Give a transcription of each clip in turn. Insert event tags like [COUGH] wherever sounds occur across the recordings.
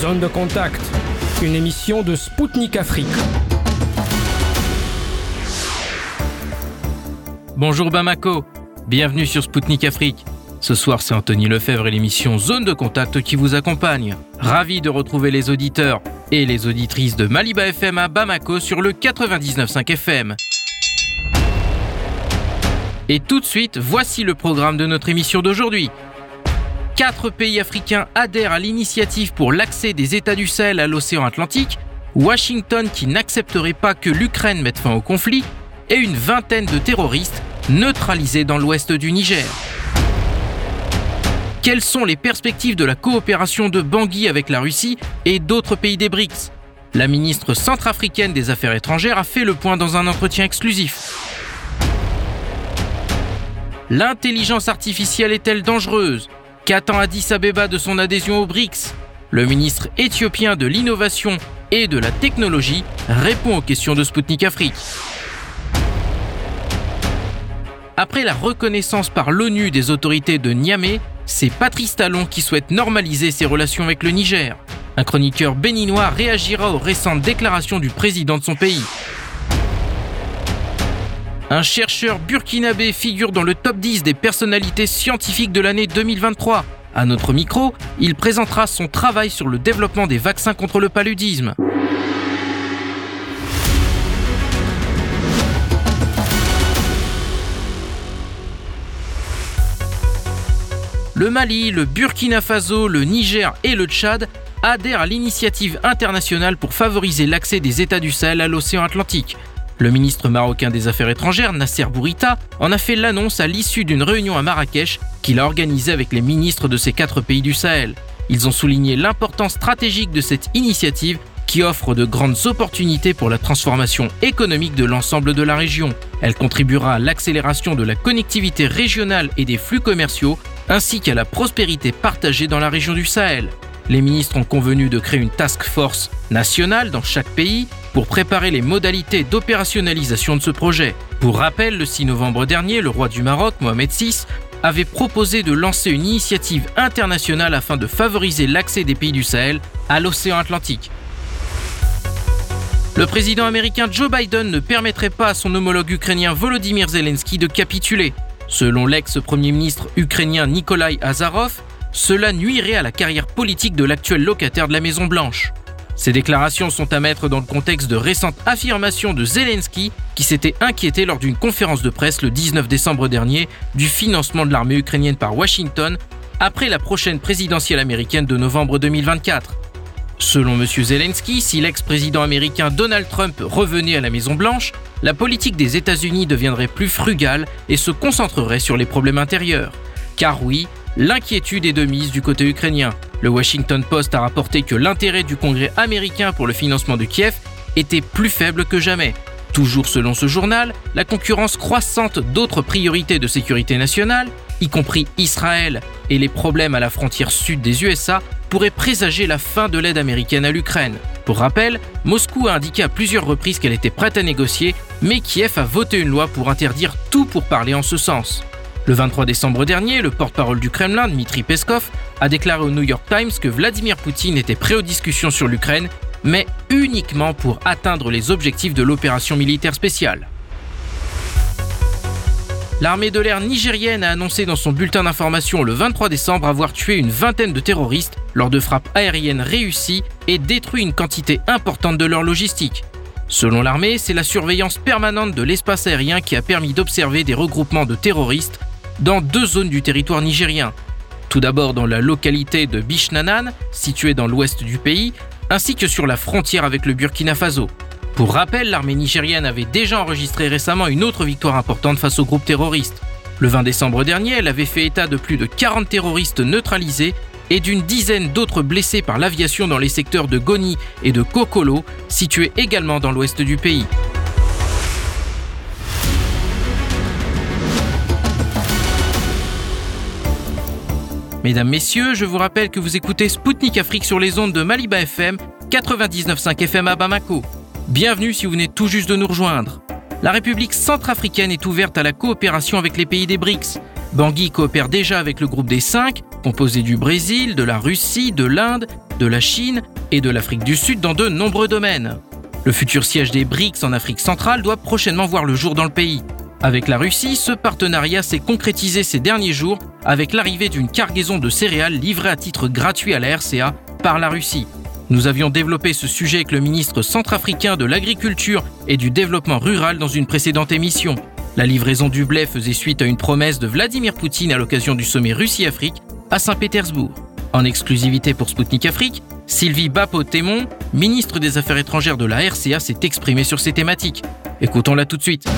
Zone de contact, une émission de Spoutnik Afrique. Bonjour Bamako, bienvenue sur Spoutnik Afrique. Ce soir, c'est Anthony Lefebvre et l'émission Zone de Contact qui vous accompagne. Ravi de retrouver les auditeurs et les auditrices de Maliba FM à Bamako sur le 99.5 FM. Et tout de suite, voici le programme de notre émission d'aujourd'hui. Quatre pays africains adhèrent à l'initiative pour l'accès des États du Sahel à l'océan Atlantique, Washington qui n'accepterait pas que l'Ukraine mette fin au conflit, et une vingtaine de terroristes neutralisés dans l'ouest du Niger. Quelles sont les perspectives de la coopération de Bangui avec la Russie et d'autres pays des BRICS? La ministre centrafricaine des Affaires étrangères a fait le point dans un entretien exclusif. L'intelligence artificielle est-elle dangereuse? Qu'attend Addis Abeba de son adhésion aux BRICS Le ministre éthiopien de l'innovation et de la technologie répond aux questions de Sputnik Afrique. Après la reconnaissance par l'ONU des autorités de Niamey, c'est Patrice Talon qui souhaite normaliser ses relations avec le Niger. Un chroniqueur béninois réagira aux récentes déclarations du président de son pays. Un chercheur burkinabé figure dans le top 10 des personnalités scientifiques de l'année 2023. À notre micro, il présentera son travail sur le développement des vaccins contre le paludisme. Le Mali, le Burkina Faso, le Niger et le Tchad adhèrent à l'initiative internationale pour favoriser l'accès des États du Sahel à l'océan Atlantique. Le ministre marocain des Affaires étrangères, Nasser Bourita, en a fait l'annonce à l'issue d'une réunion à Marrakech qu'il a organisée avec les ministres de ces quatre pays du Sahel. Ils ont souligné l'importance stratégique de cette initiative qui offre de grandes opportunités pour la transformation économique de l'ensemble de la région. Elle contribuera à l'accélération de la connectivité régionale et des flux commerciaux, ainsi qu'à la prospérité partagée dans la région du Sahel. Les ministres ont convenu de créer une task force nationale dans chaque pays pour préparer les modalités d'opérationnalisation de ce projet. Pour rappel, le 6 novembre dernier, le roi du Maroc, Mohamed VI, avait proposé de lancer une initiative internationale afin de favoriser l'accès des pays du Sahel à l'océan Atlantique. Le président américain Joe Biden ne permettrait pas à son homologue ukrainien Volodymyr Zelensky de capituler. Selon l'ex-premier ministre ukrainien Nikolai Azarov, cela nuirait à la carrière politique de l'actuel locataire de la Maison-Blanche. Ces déclarations sont à mettre dans le contexte de récentes affirmations de Zelensky qui s'était inquiété lors d'une conférence de presse le 19 décembre dernier du financement de l'armée ukrainienne par Washington après la prochaine présidentielle américaine de novembre 2024. Selon M. Zelensky, si l'ex-président américain Donald Trump revenait à la Maison-Blanche, la politique des États-Unis deviendrait plus frugale et se concentrerait sur les problèmes intérieurs. Car oui, l'inquiétude est de mise du côté ukrainien. Le Washington Post a rapporté que l'intérêt du Congrès américain pour le financement de Kiev était plus faible que jamais. Toujours selon ce journal, la concurrence croissante d'autres priorités de sécurité nationale, y compris Israël et les problèmes à la frontière sud des USA, pourrait présager la fin de l'aide américaine à l'Ukraine. Pour rappel, Moscou a indiqué à plusieurs reprises qu'elle était prête à négocier, mais Kiev a voté une loi pour interdire tout pour parler en ce sens. Le 23 décembre dernier, le porte-parole du Kremlin, Dmitri Peskov, a déclaré au New York Times que Vladimir Poutine était prêt aux discussions sur l'Ukraine, mais uniquement pour atteindre les objectifs de l'opération militaire spéciale. L'armée de l'air nigérienne a annoncé dans son bulletin d'information le 23 décembre avoir tué une vingtaine de terroristes lors de frappes aériennes réussies et détruit une quantité importante de leur logistique. Selon l'armée, c'est la surveillance permanente de l'espace aérien qui a permis d'observer des regroupements de terroristes dans deux zones du territoire nigérien. Tout d'abord dans la localité de Bishnanan, située dans l'ouest du pays, ainsi que sur la frontière avec le Burkina Faso. Pour rappel, l'armée nigérienne avait déjà enregistré récemment une autre victoire importante face aux groupes terroristes. Le 20 décembre dernier, elle avait fait état de plus de 40 terroristes neutralisés et d'une dizaine d'autres blessés par l'aviation dans les secteurs de Goni et de Kokolo, situés également dans l'ouest du pays. Mesdames, Messieurs, je vous rappelle que vous écoutez Spoutnik Afrique sur les ondes de Maliba FM, 99.5 FM à Bamako. Bienvenue si vous venez tout juste de nous rejoindre. La République centrafricaine est ouverte à la coopération avec les pays des BRICS. Bangui coopère déjà avec le groupe des 5 composée du Brésil, de la Russie, de l'Inde, de la Chine et de l'Afrique du Sud dans de nombreux domaines. Le futur siège des BRICS en Afrique centrale doit prochainement voir le jour dans le pays. Avec la Russie, ce partenariat s'est concrétisé ces derniers jours avec l'arrivée d'une cargaison de céréales livrée à titre gratuit à la RCA par la Russie. Nous avions développé ce sujet avec le ministre centrafricain de l'Agriculture et du Développement rural dans une précédente émission. La livraison du blé faisait suite à une promesse de Vladimir Poutine à l'occasion du sommet Russie-Afrique à Saint-Pétersbourg. En exclusivité pour Sputnik Afrique, Sylvie Bapot-Témon, ministre des Affaires étrangères de la RCA, s'est exprimée sur ces thématiques. Écoutons-la tout de suite.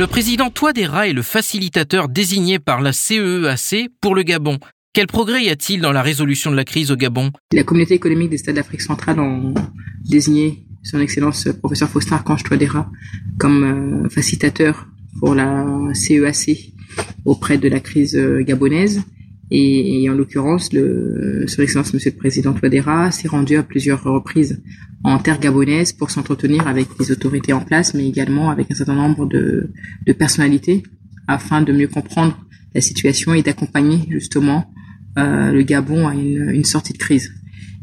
Le président Touadéra est le facilitateur désigné par la CEEAC e pour le Gabon. Quel progrès y a-t-il dans la résolution de la crise au Gabon? La communauté économique des États d'Afrique centrale ont désigné son Excellence professeur Faustin Archange Touadéra comme euh, facilitateur pour la CEAC e auprès de la crise euh, gabonaise. Et, en l'occurrence, le, son Excellence Monsieur le Président Touadéra s'est rendu à plusieurs reprises en terre gabonaise pour s'entretenir avec les autorités en place, mais également avec un certain nombre de, de personnalités afin de mieux comprendre la situation et d'accompagner justement euh, le Gabon à une, une, sortie de crise.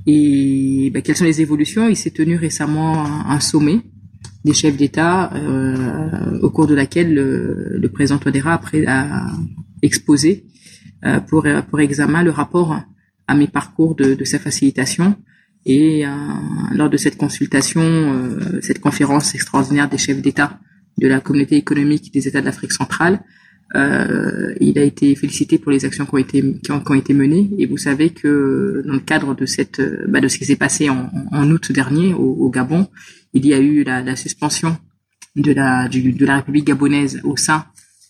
Et ben, quelles sont les évolutions? Il s'est tenu récemment un, sommet des chefs d'État euh, au cours de laquelle le, le président Touadéra a, a exposé pour, pour examen le rapport à mes parcours de, de sa facilitation. Et euh, lors de cette consultation, euh, cette conférence extraordinaire des chefs d'État de la communauté économique des États de l'Afrique centrale, euh, il a été félicité pour les actions qui ont été qui ont, qui ont, été menées. Et vous savez que dans le cadre de cette bah, de ce qui s'est passé en, en, août dernier au, au, Gabon, il y a eu la, la suspension de la du, de la République gabonaise au sein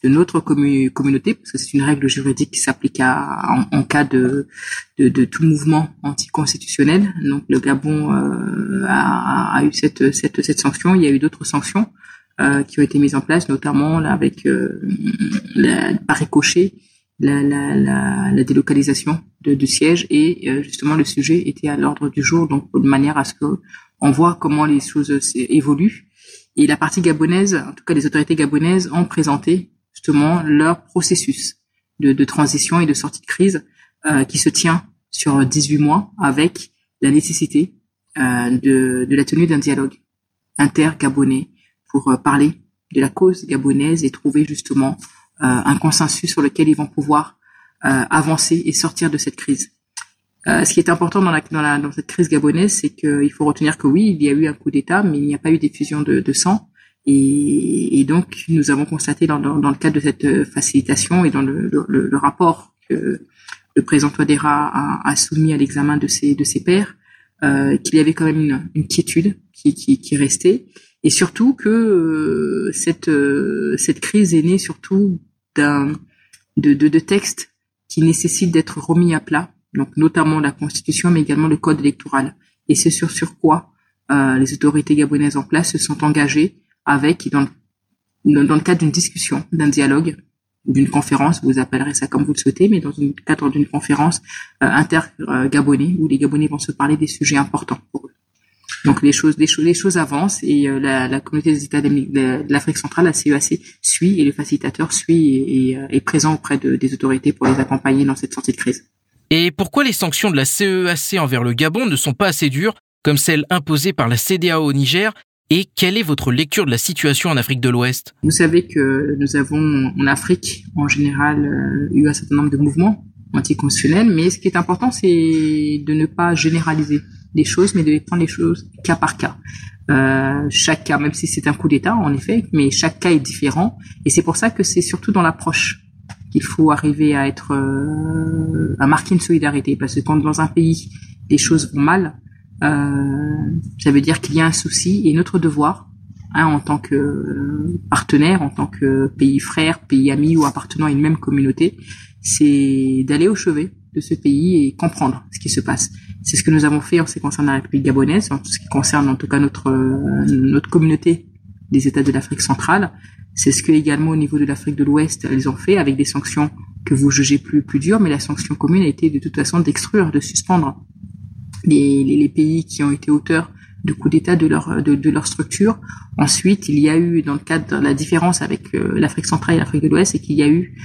notre communauté, parce que c'est une règle juridique qui s'applique en, en, cas de, de, de, tout mouvement anticonstitutionnel. Donc le Gabon euh, a, a, eu cette, cette, cette sanction. Il y a eu d'autres sanctions euh, qui ont été mises en place, notamment là, avec euh, la, par ricochet la, la, la, délocalisation de, de sièges et euh, justement le sujet était à l'ordre du jour, donc de manière à ce que on voit comment les choses évoluent. Et la partie gabonaise, en tout cas les autorités gabonaises, ont présenté justement leur processus de, transition et de sortie de crise euh, qui se tient sur 18 mois avec la nécessité euh, de, de, la tenue d'un dialogue inter-gabonais pour euh, parler de la cause gabonaise et trouver justement euh, un consensus sur lequel ils vont pouvoir euh, avancer et sortir de cette crise. ce qui est important dans, la, dans, la, dans cette crise gabonaise, c'est qu'il faut retenir que oui, il y a eu un coup d'État, mais il n'y a pas eu d'effusion de, de sang. Et, et, donc, nous avons constaté dans, dans, dans, le cadre de cette euh, facilitation et dans le, le, le rapport que le président Touadéra a, a soumis à l'examen de ses, de ses pairs, euh, qu'il y avait quand même une, une quiétude qui, qui, qui, restait, et surtout que euh, cette, euh, cette crise est née surtout d'un de, de, de textes qui nécessitent d'être remis à plat, donc notamment la Constitution, mais également le Code électoral. Et c'est sur, sur quoi euh, les autorités gabonaises en place se sont engagées avec, dans, dans le cadre d'une discussion, d'un dialogue, d'une conférence, vous appellerez ça comme vous le souhaitez, mais dans le cadre d'une conférence euh, inter-gabonais, où les Gabonais vont se parler des sujets importants pour eux. Donc les choses, les choses, les choses avancent et euh, la, communauté des États de l'Afrique centrale, la CEAC, suit et le facilitateur suit et, et euh, est présent auprès de, des autorités pour les accompagner dans cette sortie de crise. Et pourquoi les sanctions de la CEAC envers le Gabon ne sont pas assez dures comme celles imposées par la CDAO au Niger et quelle est votre lecture de la situation en Afrique de l'Ouest? Vous savez que nous avons en Afrique en général euh, eu un certain nombre de mouvements anticonstitutionnels, mais ce qui est important, c'est de ne pas généraliser les choses, mais de prendre les choses cas par cas. Euh, chaque cas, même si c'est un coup d'État, en effet, mais chaque cas est différent, et c'est pour ça que c'est surtout dans l'approche qu'il faut arriver à être, euh, à marquer une solidarité, parce que quand dans un pays les choses vont mal, ça veut dire qu'il y a un souci et notre devoir, hein, en tant que partenaire, en tant que pays frère, pays ami ou appartenant à une même communauté, c'est d'aller au chevet de ce pays et comprendre ce qui se passe. C'est ce que nous avons fait en ce qui concerne la République gabonaise, en ce qui concerne en tout cas notre notre communauté des États de l'Afrique centrale. C'est ce que également au niveau de l'Afrique de l'Ouest, ils ont fait avec des sanctions que vous jugez plus plus dures, mais la sanction commune a été de toute façon d'extruire, de suspendre les, les, les, pays qui ont été auteurs de coup d'État de leur de, de, leur structure. Ensuite, il y a eu dans le cadre de la différence avec l'Afrique centrale et l'Afrique de l'Ouest, c'est qu'il y a eu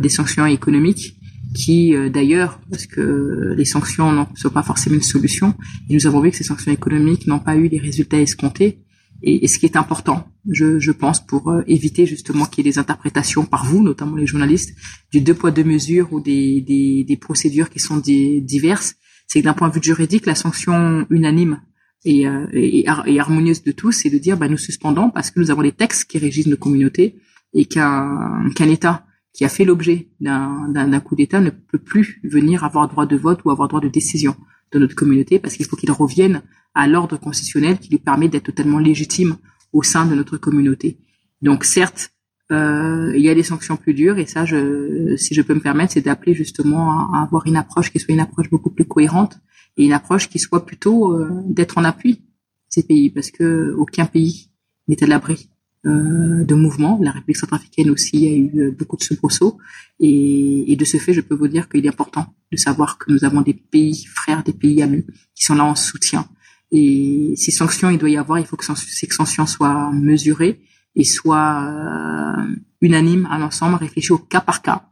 des sanctions économiques qui d'ailleurs, parce que les sanctions ne sont pas forcément une solution, et nous avons vu que ces sanctions économiques n'ont pas eu les résultats escomptés et, ce qui est important, je, je pense, pour euh, éviter justement qu'il y ait des interprétations par vous, notamment les journalistes, du deux poids deux mesures ou des, des, des procédures qui sont diverses, c'est que d'un point de vue juridique, la sanction unanime et, euh, et, harmonieuse de tous, c'est de dire bah, nous suspendons parce que nous avons des textes qui régissent nos communautés et qu'un État qui a fait l'objet d'un coup d'État ne peut plus venir avoir droit de vote ou avoir droit de décision de notre communauté parce qu'il faut qu'il revienne à l'ordre constitutionnel qui lui permet d'être totalement légitime au sein de notre communauté. Donc certes, euh, il y a des sanctions plus dures et ça, je, si je peux me permettre, c'est d'appeler justement à, avoir une approche qui soit une approche beaucoup plus cohérente et une approche qui soit plutôt euh, d'être en appui ces pays parce que aucun pays n'est à l'abri euh, de mouvements. La République centrafricaine aussi a eu euh, beaucoup de soubresauts et, et de ce fait, je peux vous dire qu'il est important de savoir que nous avons des pays frères, des pays amis qui sont là en soutien et ces sanctions, il doit y avoir, il faut que ces sanctions soient mesurées et soient euh, unanimes à l'ensemble, réfléchies au cas par cas,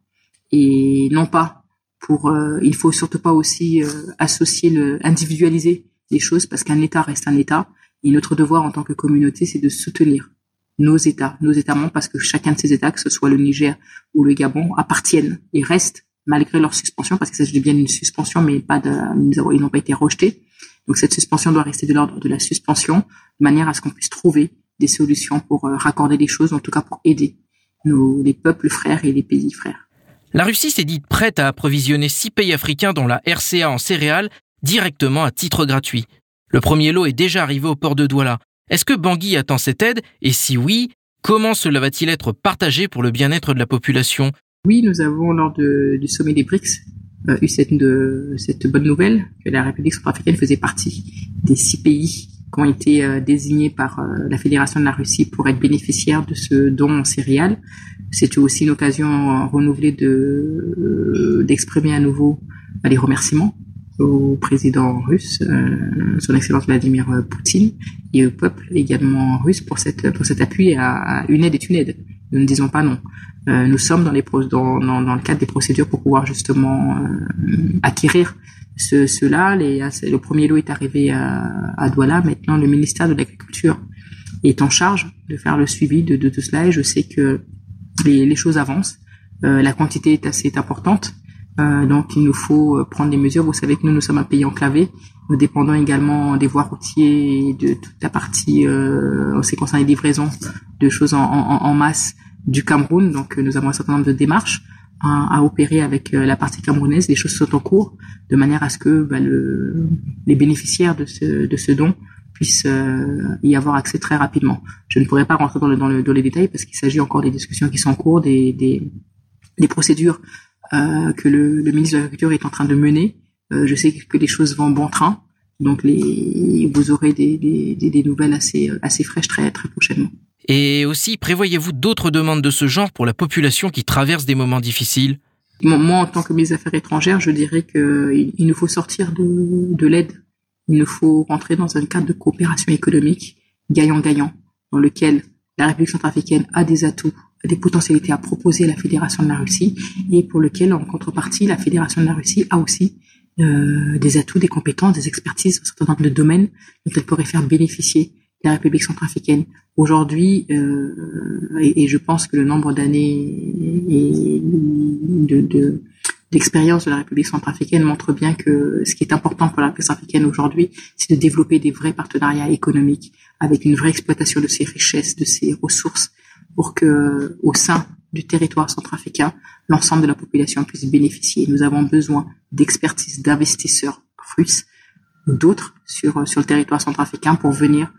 et non pas pour. Euh, il faut surtout pas aussi euh, associer le, individualiser les choses parce qu'un État reste un État. Et notre devoir en tant que communauté, c'est de soutenir nos États, nos États membres, parce que chacun de ces États, que ce soit le Niger ou le Gabon, appartiennent et restent malgré leur suspension, parce qu'il s'agit bien d'une suspension, mais pas de, ils n'ont pas été rejetés donc cette suspension doit rester de l'ordre de la suspension, de manière à ce qu'on puisse trouver des solutions pour euh, raccorder les choses, en tout cas pour aider nos, les peuples frères et les pays frères. La Russie s'est dite prête à approvisionner six pays africains dont la RCA en céréales directement à titre gratuit. Le premier lot est déjà arrivé au port de Douala. Est-ce que Bangui attend cette aide? Et si oui, comment cela va-t-il être partagé pour le bien-être de la population? Oui, nous avons lors du sommet des BRICS euh, eu cette, de, cette bonne nouvelle que la République centrafricaine faisait partie des six pays qui ont été euh, désignés par euh, la Fédération de la Russie pour être bénéficiaires de ce don en céréales. C'était aussi une occasion renouvelée de d'exprimer à nouveau les remerciements au président russe, son Excellence Vladimir Poutine, et au peuple également russe pour cette pour cet appui à, une aide est une aide. Nous ne disons pas non. Euh, nous sommes dans, les dans, dans, dans, le cadre des procédures pour pouvoir justement euh, acquérir ce. Les, le premier lot est arrivé à, à Douala. Maintenant, le ministère de l'Agriculture est en charge de faire le suivi de, de tout cela et je sais que les, les choses avancent. Euh, la quantité est assez importante. Euh, donc il nous faut prendre des mesures. Vous savez que nous, nous sommes un pays enclavé. Nous dépendons également des voies routières et de toute la partie euh, en ce qui concerne les livraisons de choses en, en, en masse du Cameroun. Donc euh, nous avons un certain nombre de démarches à, opérer avec euh, la partie camerounaise. Les choses sont en cours de manière à ce que bah, le, les bénéficiaires de ce, de ce don puissent euh, y avoir accès très rapidement. Je ne pourrais pas rentrer dans, le, dans, le, dans les détails parce qu'il s'agit encore des discussions qui sont en cours, des, des, des procédures euh, que le, le, ministre de l'Agriculture est en train de mener. Euh, je sais que les choses vont bon train, donc les, vous aurez des, des, des nouvelles assez, assez fraîches très, très prochainement. Et aussi, prévoyez-vous d'autres demandes de ce genre pour la population qui traverse des moments difficiles? Moi, en tant que ministre des Affaires étrangères, je dirais qu'il il nous faut sortir de, de l'aide. Il nous faut rentrer dans un cadre de coopération économique gagnant-gagnant, dans lequel la République centrafricaine a des atouts, des potentialités à proposer à la Fédération de la Russie, et pour lequel, en contrepartie, la Fédération de la Russie a aussi euh, des atouts, des compétences, des expertises dans un certain nombre de domaines dont elle pourrait faire bénéficier la République centrafricaine. Aujourd'hui, euh, et, et, je pense que le nombre d'années de, de, d'expérience de la République centrafricaine montre bien que ce qui est important pour la République centrafricaine aujourd'hui, c'est de développer des vrais partenariats économiques avec une vraie exploitation de ses richesses, de ses ressources, pour que au sein du territoire centrafricain, l'ensemble de la population puisse bénéficier. Nous avons besoin d'expertise, d'investisseurs russes d'autres sur, sur le territoire centrafricain pour venir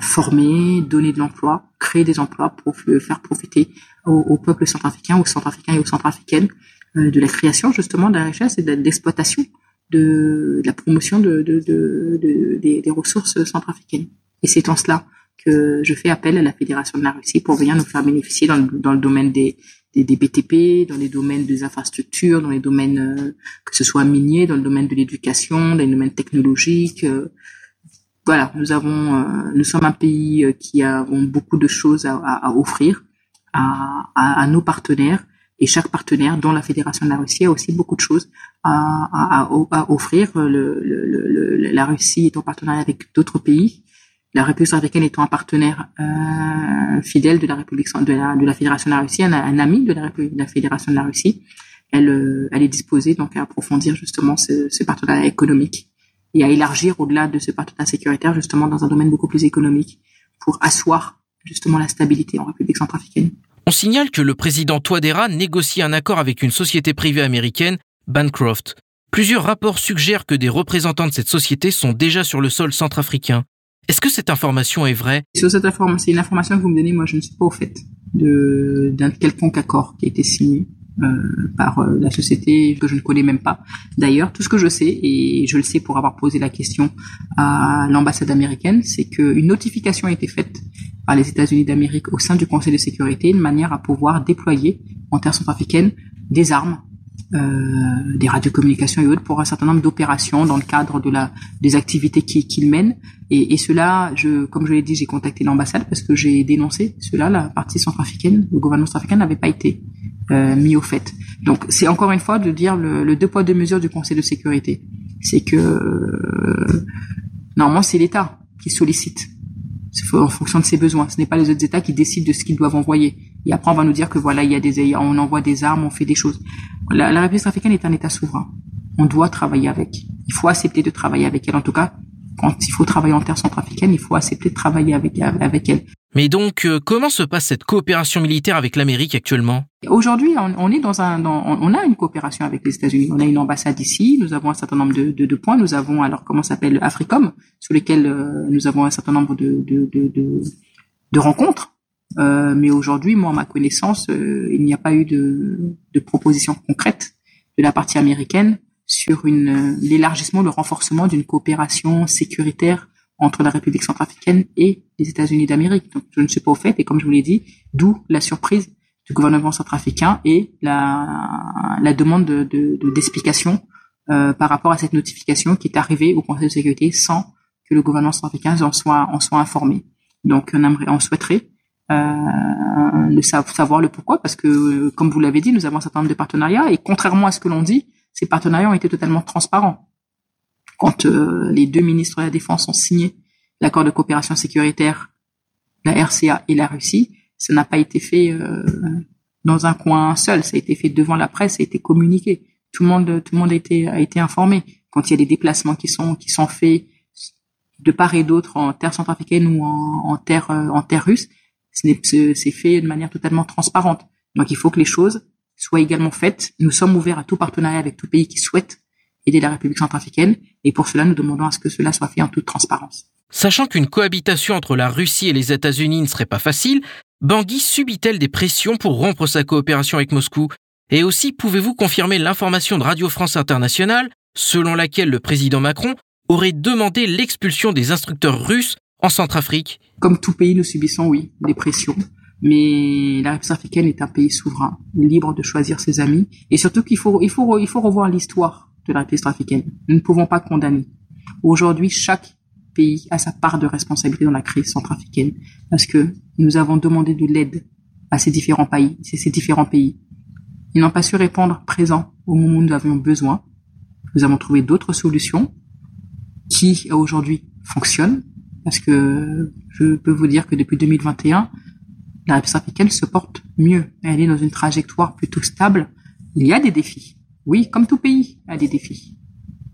former, donner de l'emploi, créer des emplois pour faire profiter au, peuple centrafricain, aux centrafricains et aux centrafricaines euh, de la création justement de la richesse et de l'exploitation de, la promotion de, de, de des, ressources centrafricaines. Et c'est en cela que je fais appel à la Fédération de la Russie pour venir nous faire bénéficier dans, dans le domaine des, des, des, BTP, dans les domaines des infrastructures, dans les domaines euh, que ce soit miniers, dans le domaine de l'éducation, dans les domaines technologiques, voilà, nous avons, euh, nous sommes un pays euh, qui avons beaucoup de choses à, à, offrir à, à, nos partenaires et chaque partenaire, dont la Fédération de la Russie, a aussi beaucoup de choses à, offrir. Le, le, la Russie est en partenariat avec d'autres pays. La République africaine étant un partenaire euh, fidèle de la République de la, de la Fédération de la Russie, un, ami de la, République, de la Fédération de la Russie, elle, euh, elle est disposée donc à approfondir justement ce, ce partenariat économique et à élargir au-delà de ce partenariat sécuritaire justement dans un domaine beaucoup plus économique pour asseoir justement la stabilité en République centrafricaine. On signale que le président Touadéra négocie un accord avec une société privée américaine, Bancroft. Plusieurs rapports suggèrent que des représentants de cette société sont déjà sur le sol centrafricain. Est-ce que cette information est vraie? Sur cette information, c'est une information que vous me donnez, moi je ne suis pas au fait d'un quelconque accord qui a été signé. Euh, par euh, la société que je ne connais même pas. D'ailleurs, tout ce que je sais, et je le sais pour avoir posé la question à l'ambassade américaine, c'est qu'une notification a été faite par les États-Unis d'Amérique au sein du Conseil de sécurité, de manière à pouvoir déployer en terre centrafricaine des armes euh, des radiocommunications et autres pour un certain nombre d'opérations dans le cadre de la des activités qu'ils mènent et, et, cela je comme je l'ai dit j'ai contacté l'ambassade parce que j'ai dénoncé cela la partie centrafricaine le gouvernement centrafricain n'avait pas été euh, mis au fait. Donc c'est encore une fois de dire le, le, deux poids deux mesures du Conseil de sécurité. C'est que euh, normalement c'est l'État qui sollicite en fonction de ses besoins. Ce n'est pas les autres États qui décident de ce qu'ils doivent envoyer. Et après on va nous dire que voilà il y a des on envoie des armes, on fait des choses. La, la République africaine est un État souverain. On doit travailler avec. Il faut accepter de travailler avec elle. En tout cas, quand il faut travailler en terre centrafricaine, il faut accepter de travailler avec avec elle. Mais donc, euh, comment se passe cette coopération militaire avec l'Amérique actuellement? Aujourd'hui, on, est dans un, on a une coopération avec les États-Unis. On a une ambassade ici. Nous avons un certain nombre de, de, de points. Nous avons alors comment s'appelle Africom, sur lesquels euh, nous avons un certain nombre de, de, de, de rencontres. Euh, mais aujourd'hui, moi, à ma connaissance, euh, il n'y a pas eu de, de proposition concrète de la partie américaine sur une l'élargissement, le renforcement d'une coopération sécuritaire entre la République centrafricaine et les États-Unis d'Amérique. Donc, je ne suis pas au fait, et comme je vous l'ai dit, d'où la surprise du gouvernement centrafricain et la, la demande de, d'explication euh, par rapport à cette notification qui est arrivée au Conseil de sécurité sans que le gouvernement centrafricain en soit, en soit informé. Donc, on, aimerait, on souhaiterait euh, savoir le pourquoi, parce que, comme vous l'avez dit, nous avons un certain nombre de partenariats, et contrairement à ce que l'on dit, ces partenariats ont été totalement transparents quand euh, les deux ministres de la Défense ont signé l'accord de coopération sécuritaire, la RCA et la Russie, ça n'a pas été fait euh, dans un coin seul, ça a été fait devant la presse, ça a été communiqué. Tout le monde, tout le monde a été, a été informé. Quand il y a des déplacements qui sont, qui sont faits de part et d'autre en terre centrafricaine ou en, en terre, euh, en terre russe, c'est fait de manière totalement transparente. Donc il faut que les choses soient également faites. Nous sommes ouverts à tout partenariat avec tout pays qui souhaite aider la République centrafricaine, et pour cela, nous demandons à ce que cela soit fait en toute transparence. Sachant qu'une cohabitation entre la Russie et les États-Unis ne serait pas facile, Bangui subit-elle des pressions pour rompre sa coopération avec Moscou? Et aussi, pouvez-vous confirmer l'information de Radio France Internationale, selon laquelle le président Macron aurait demandé l'expulsion des instructeurs russes en Centrafrique? Comme tout pays, nous subissons, oui, des pressions. Mais la République africaine est un pays souverain, libre de choisir ses amis, et surtout qu'il faut, il faut, il faut revoir l'histoire de la République africaine. Nous ne pouvons pas condamner. Aujourd'hui, chaque pays a sa part de responsabilité dans la crise centrafricaine parce que nous avons demandé de l'aide à ces différents pays, ces différents pays. Ils n'ont pas su répondre présent au moment où nous avions besoin. Nous avons trouvé d'autres solutions qui aujourd'hui fonctionnent parce que je peux vous dire que depuis 2021, la République africaine se porte mieux. Elle est dans une trajectoire plutôt stable. Il y a des défis. Oui, comme tout pays a des défis.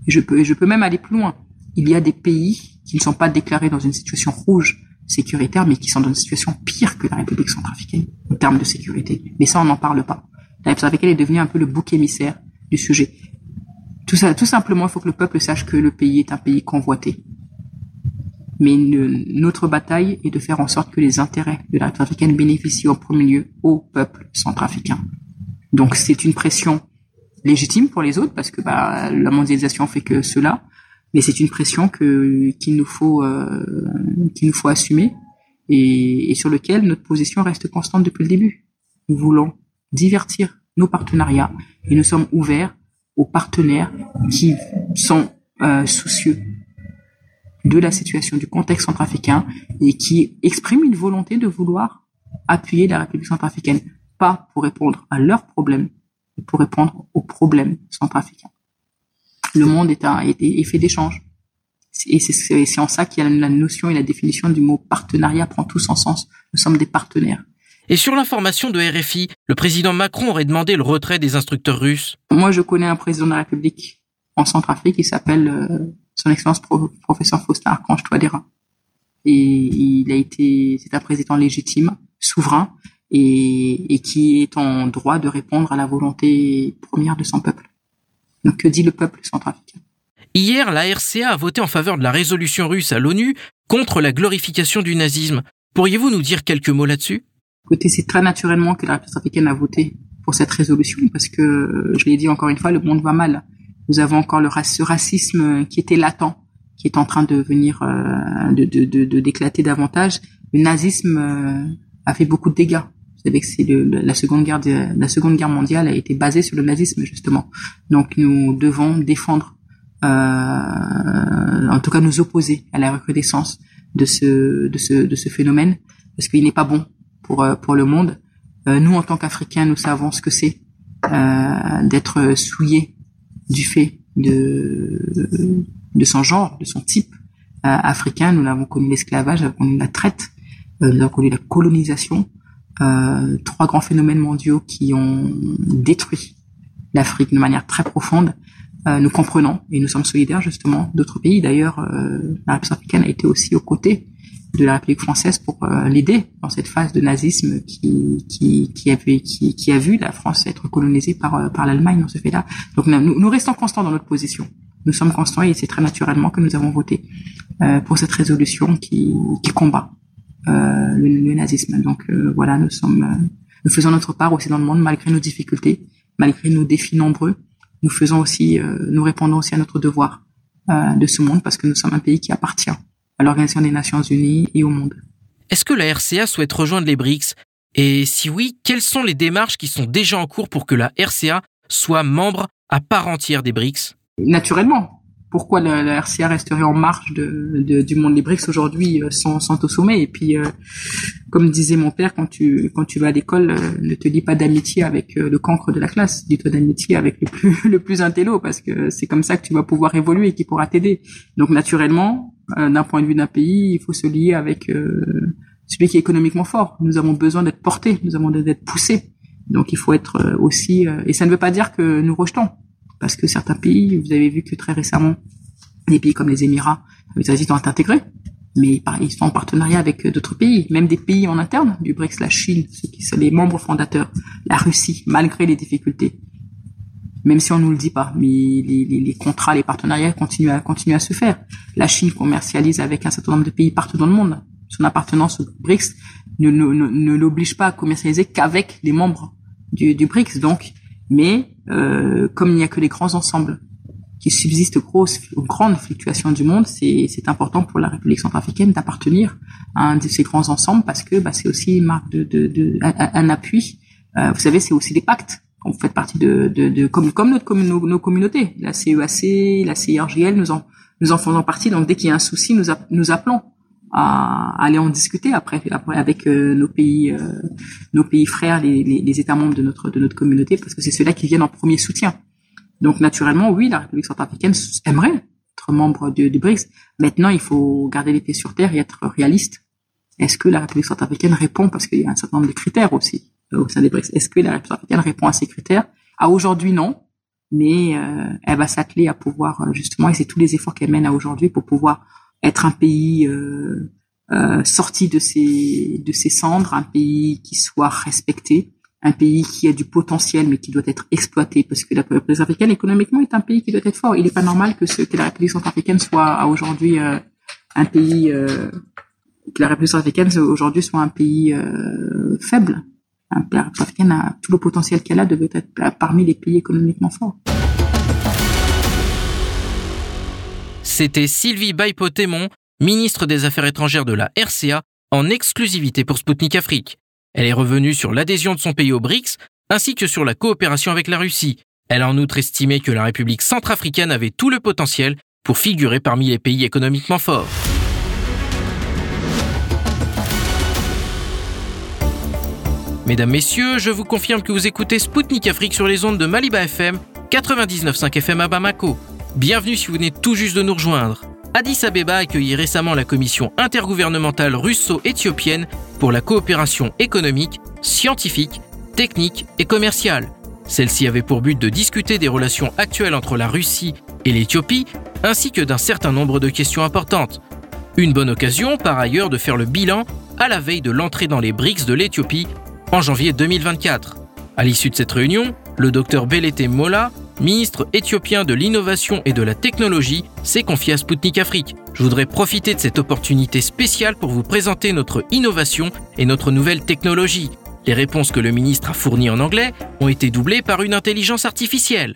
je peux, je peux même aller plus loin. Il y a des pays qui ne sont pas déclarés dans une situation rouge sécuritaire, mais qui sont dans une situation pire que la République centrafricaine en termes de sécurité. Mais ça, on n'en parle pas. La République centrafricaine est devenue un peu le bouc émissaire du sujet. Tout ça, tout simplement, il faut que le peuple sache que le pays est un pays convoité. Mais notre bataille est de faire en sorte que les intérêts de la centrafricaine bénéficient en premier lieu au peuple centrafricain. Donc c'est une pression légitime pour les autres parce que bah, la mondialisation fait que cela, mais c'est une pression que qu'il nous faut euh, qu'il nous faut assumer et, et, sur lequel notre position reste constante depuis le début. Nous voulons divertir nos partenariats et nous sommes ouverts aux partenaires qui sont euh, soucieux de la situation du contexte centrafricain et qui expriment une volonté de vouloir appuyer la République centrafricaine, pas pour répondre à leurs problèmes, mais pour répondre aux problèmes centrafricains. Le monde est, un, est, fait d'échanges. Et c'est en ça qu'il y a la notion et la définition du mot partenariat prend tout son sens. Nous sommes des partenaires. Et sur l'information de RFI, le président Macron aurait demandé le retrait des instructeurs russes. Moi, je connais un président de la République en Centrafrique qui s'appelle euh, son excellence professeur Faustin Archange Touadéra. Et il a été, c'est un président légitime, souverain, et, et, qui est en droit de répondre à la volonté première de son peuple. Donc, que dit le peuple centrafricain? Hier, la RCA a voté en faveur de la résolution russe à l'ONU contre la glorification du nazisme. Pourriez-vous nous dire quelques mots là-dessus? Écoutez, c'est très naturellement que la République africaine a voté pour cette résolution parce que, je l'ai dit encore une fois, le monde va mal. Nous avons encore le ce racisme qui était latent, qui est en train de venir, euh, de, de, d'éclater davantage. Le nazisme euh, a fait beaucoup de dégâts. Vous savez que c'est la seconde guerre, la seconde guerre mondiale a été basée sur le nazisme justement. Donc nous devons défendre, euh, en tout cas nous opposer à la recrudescence de ce, de ce, de ce phénomène parce qu'il n'est pas bon pour euh, pour le monde. Euh, nous, en tant qu'Africains, nous savons ce que c'est euh, d'être souillé du fait de son genre, de son type africain. Nous avons connu l'esclavage, nous avons connu la traite, nous avons connu la colonisation. trois grands phénomènes mondiaux qui ont détruit l'Afrique de manière très profonde. nous comprenons et nous sommes solidaires justement d'autres pays. D'ailleurs, la République africaine a été aussi aux côtés de la République française pour euh, l'aider dans cette phase de nazisme qui qui qui a vu qui, qui a vu la France être colonisée par euh, par l'Allemagne dans ce fait-là. Donc nous, nous restons constants dans notre position. Nous sommes constants et c'est très naturellement que nous avons voté euh, pour cette résolution qui qui combat euh, le, le, nazisme. Donc voilà, nous sommes nous faisons notre part aussi dans le monde malgré nos difficultés, malgré nos défis nombreux. Nous faisons aussi nous répondons aussi à notre devoir de ce monde parce que nous sommes un pays qui appartient à l'Organisation des Nations Unies et au monde. Est-ce que la RCA souhaite rejoindre les BRICS? Et si oui, quelles sont les démarches qui sont déjà en cours pour que la RCA soit membre à part entière des BRICS? Naturellement, pourquoi la, la, RCA resterait en marge de, de, du monde des BRICS aujourd'hui euh, sans, sans au sommet? Et puis, euh, comme disait mon père, quand tu quand tu vas à l'école, euh, ne te dis pas d'amitié avec le cancre de la classe, dis-toi d'amitié avec le plus [LAUGHS] le plus intello, parce que c'est comme ça que tu vas pouvoir évoluer et qui pourra t'aider. Donc naturellement, d'un point de vue d'un pays, il faut se lier avec celui qui est économiquement fort. Nous avons besoin d'être portés, nous avons besoin d'être poussés. Donc il faut être aussi, et ça ne veut pas dire que nous rejetons parce que certains pays, vous avez vu que très récemment, des pays comme les Émirats, les Asie ont intégrés, mais ils sont en partenariat avec euh, d'autres pays, même des pays en interne du BRICS, la Chine, ceux qui sont les membres fondateurs, la Russie, malgré les difficultés, même si on nous le dit pas, mais les, les, les contrats, les partenariats continuent à continuent à se faire. La Chine commercialise avec un certain nombre de pays partout dans le monde. Son appartenance au BRICS ne, ne, ne, l'oblige pas à commercialiser qu'avec les membres du, du BRICS. Donc, mais euh, comme il n'y a que les grands ensembles qui subsistent grosses ou grandes fluctuations du monde, c'est important pour la République centrafricaine d'appartenir à un de ces grands ensembles parce que bah, c'est aussi une marque de, de, de un, appui. Euh, vous savez, c'est aussi des pactes. Vous faites partie de, de, de comme comme notre nos, communautés, la CEAC, la CIRGL, nous en nous en faisons partie. Donc dès qu'il y a un souci, nous appelons à aller en discuter. Après, après avec euh, nos pays euh, nos pays frères les, les, les, États membres de notre de notre communauté parce que c'est ceux-là qui viennent en premier soutien. Donc naturellement oui la République centrafricaine aimerait être membre du, du BRICS maintenant il faut garder les pieds sur terre et être réaliste. Est-ce que la République centrafricaine répond? Parce qu'il y a un certain nombre de critères aussi au sein des BRICS est-ce que la République centrafricaine répond à ces critères à aujourd'hui non mais elle va s'atteler à pouvoir justement et c'est tous les efforts qu'elle mène à aujourd'hui pour pouvoir être un pays euh, euh, sorti de ses de ses cendres, un pays qui soit respecté, un pays qui a du potentiel mais qui doit être exploité parce que la République africaine économiquement est un pays qui doit être fort. Il n'est pas normal que, ce, que la République centrafricaine soit aujourd'hui euh, un pays euh, que la République centrafricaine aujourd'hui soit un pays euh, faible. République africaine a tout le potentiel qu'elle a devait être parmi les pays économiquement forts. C'était Sylvie Baipotémon, ministre des Affaires étrangères de la RCA, en exclusivité pour Sputnik Afrique. Elle est revenue sur l'adhésion de son pays au BRICS, ainsi que sur la coopération avec la Russie. Elle a en outre estimé que la République centrafricaine avait tout le potentiel pour figurer parmi les pays économiquement forts. Mesdames, Messieurs, je vous confirme que vous écoutez Spoutnik Afrique sur les ondes de Maliba FM, 99.5 FM à Bamako. Bienvenue si vous venez tout juste de nous rejoindre. Addis Abeba a accueilli récemment la commission intergouvernementale russo-éthiopienne pour la coopération économique, scientifique, technique et commerciale. Celle-ci avait pour but de discuter des relations actuelles entre la Russie et l'Éthiopie, ainsi que d'un certain nombre de questions importantes. Une bonne occasion, par ailleurs, de faire le bilan à la veille de l'entrée dans les BRICS de l'Éthiopie en janvier 2024. À l'issue de cette réunion, le docteur Belete Mola, ministre éthiopien de l'innovation et de la technologie, s'est confié à Sputnik Afrique. Je voudrais profiter de cette opportunité spéciale pour vous présenter notre innovation et notre nouvelle technologie. Les réponses que le ministre a fournies en anglais ont été doublées par une intelligence artificielle.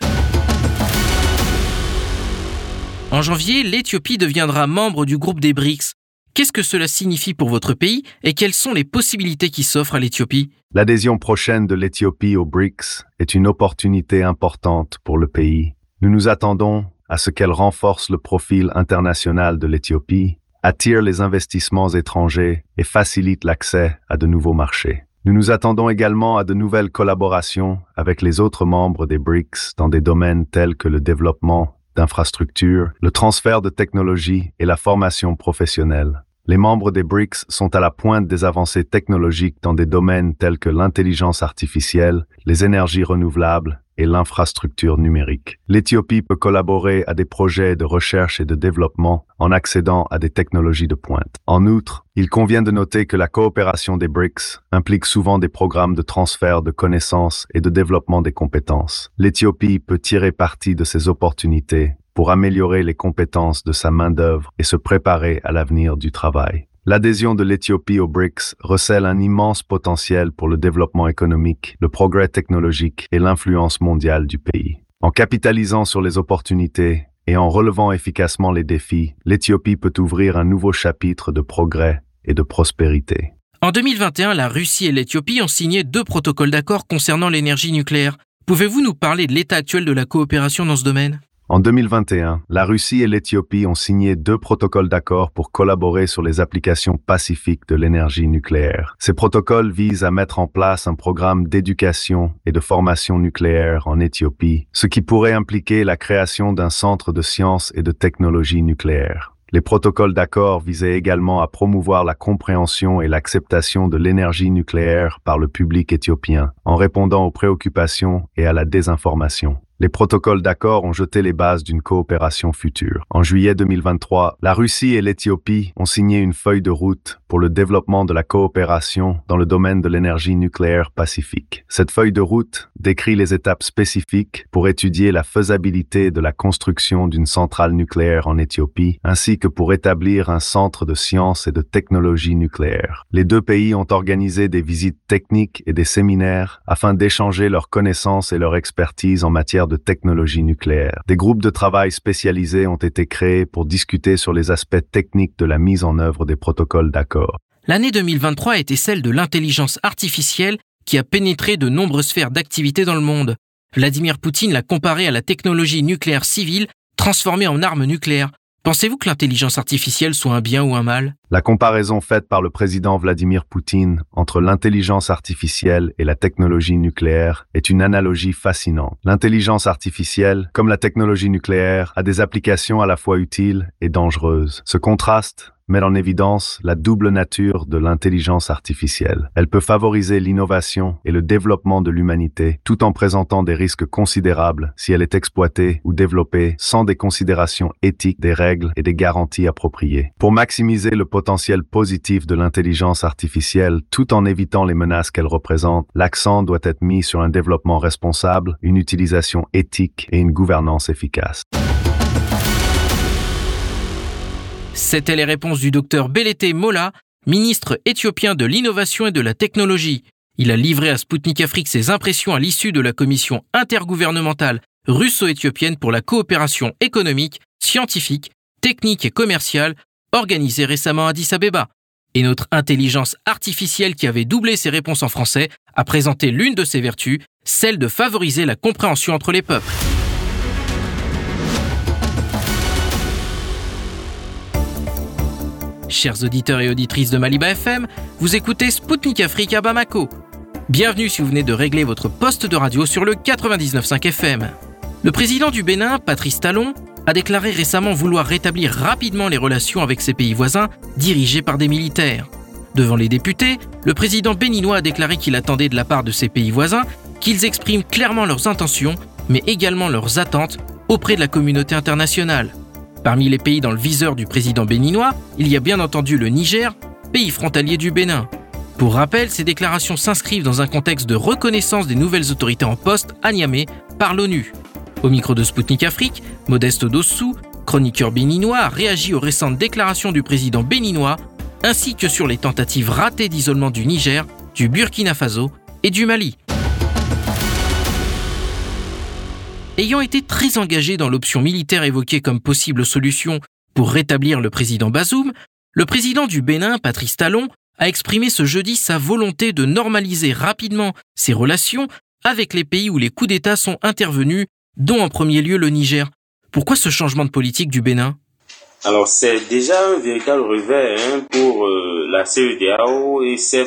En janvier, l'Éthiopie deviendra membre du groupe des BRICS, Qu'est-ce que cela signifie pour votre pays et quelles sont les possibilités qui s'offrent à l'Éthiopie? L'adhésion prochaine de l'Éthiopie aux BRICS est une opportunité importante pour le pays. Nous nous attendons à ce qu'elle renforce le profil international de l'Éthiopie, attire les investissements étrangers et facilite l'accès à de nouveaux marchés. Nous nous attendons également à de nouvelles collaborations avec les autres membres des BRICS dans des domaines tels que le développement d'infrastructures, le transfert de technologies et la formation professionnelle. Les membres des BRICS sont à la pointe des avancées technologiques dans des domaines tels que l'intelligence artificielle, les énergies renouvelables et l'infrastructure numérique. L'Éthiopie peut collaborer à des projets de recherche et de développement en accédant à des technologies de pointe. En outre, il convient de noter que la coopération des BRICS implique souvent des programmes de transfert de connaissances et de développement des compétences. L'Éthiopie peut tirer parti de ces opportunités pour améliorer les compétences de sa main-d'œuvre et se préparer à l'avenir du travail. L'adhésion de l'Éthiopie aux BRICS recèle un immense potentiel pour le développement économique, le progrès technologique et l'influence mondiale du pays. En capitalisant sur les opportunités et en relevant efficacement les défis, l'Éthiopie peut ouvrir un nouveau chapitre de progrès et de prospérité. En 2021, la Russie et l'Éthiopie ont signé deux protocoles d'accord concernant l'énergie nucléaire. Pouvez-vous nous parler de l'état actuel de la coopération dans ce domaine? En 2021, la Russie et l'Éthiopie ont signé deux protocoles d'accord pour collaborer sur les applications pacifiques de l'énergie nucléaire. Ces protocoles visent à mettre en place un programme d'éducation et de formation nucléaire en Éthiopie, ce qui pourrait impliquer la création d'un centre de sciences et de technologie nucléaire. Les protocoles d'accord visaient également à promouvoir la compréhension et l'acceptation de l'énergie nucléaire par le public éthiopien, en répondant aux préoccupations et à la désinformation. Les protocoles d'accord ont jeté les bases d'une coopération future. En juillet 2023, la Russie et l'Éthiopie ont signé une feuille de route pour le développement de la coopération dans le domaine de l'énergie nucléaire pacifique. Cette feuille de route décrit les étapes spécifiques pour étudier la faisabilité de la construction d'une centrale nucléaire en Éthiopie, ainsi que pour établir un centre de sciences et de technologie nucléaire. Les deux pays ont organisé des visites techniques et des séminaires afin d'échanger leurs connaissances et leur expertise en matière de de technologie nucléaire. Des groupes de travail spécialisés ont été créés pour discuter sur les aspects techniques de la mise en œuvre des protocoles d'accord. L'année 2023 a été celle de l'intelligence artificielle qui a pénétré de nombreuses sphères d'activité dans le monde. Vladimir Poutine l'a comparé à la technologie nucléaire civile transformée en arme nucléaire. Pensez-vous que l'intelligence artificielle soit un bien ou un mal? La comparaison faite par le président Vladimir Poutine entre l'intelligence artificielle et la technologie nucléaire est une analogie fascinante. L'intelligence artificielle, comme la technologie nucléaire, a des applications à la fois utiles et dangereuses. Ce contraste met en évidence la double nature de l'intelligence artificielle. Elle peut favoriser l'innovation et le développement de l'humanité tout en présentant des risques considérables si elle est exploitée ou développée sans des considérations éthiques, des règles et des garanties appropriées. Pour maximiser le potentiel positif de l'intelligence artificielle tout en évitant les menaces qu'elle représente, l'accent doit être mis sur un développement responsable, une utilisation éthique et une gouvernance efficace. C'étaient les réponses du docteur Belete Mola, ministre éthiopien de l'innovation et de la technologie. Il a livré à Sputnik Afrique ses impressions à l'issue de la commission intergouvernementale russo-éthiopienne pour la coopération économique, scientifique, technique et commerciale organisée récemment à Addis Abeba. Et notre intelligence artificielle qui avait doublé ses réponses en français a présenté l'une de ses vertus, celle de favoriser la compréhension entre les peuples. Chers auditeurs et auditrices de Maliba FM, vous écoutez Spoutnik Afrique à Bamako. Bienvenue si vous venez de régler votre poste de radio sur le 99.5 FM. Le président du Bénin, Patrice Talon, a déclaré récemment vouloir rétablir rapidement les relations avec ses pays voisins dirigés par des militaires. Devant les députés, le président béninois a déclaré qu'il attendait de la part de ses pays voisins qu'ils expriment clairement leurs intentions, mais également leurs attentes auprès de la communauté internationale. Parmi les pays dans le viseur du président béninois, il y a bien entendu le Niger, pays frontalier du Bénin. Pour rappel, ces déclarations s'inscrivent dans un contexte de reconnaissance des nouvelles autorités en poste à Niamey par l'ONU. Au micro de Spoutnik Afrique, Modeste Dossou, chroniqueur béninois, a réagi aux récentes déclarations du président béninois, ainsi que sur les tentatives ratées d'isolement du Niger, du Burkina Faso et du Mali. Ayant été très engagé dans l'option militaire évoquée comme possible solution pour rétablir le président Bazoum, le président du Bénin, Patrice Talon, a exprimé ce jeudi sa volonté de normaliser rapidement ses relations avec les pays où les coups d'État sont intervenus, dont en premier lieu le Niger. Pourquoi ce changement de politique du Bénin? Alors c'est déjà un véritable revers hein, pour euh, la CEDAO et ses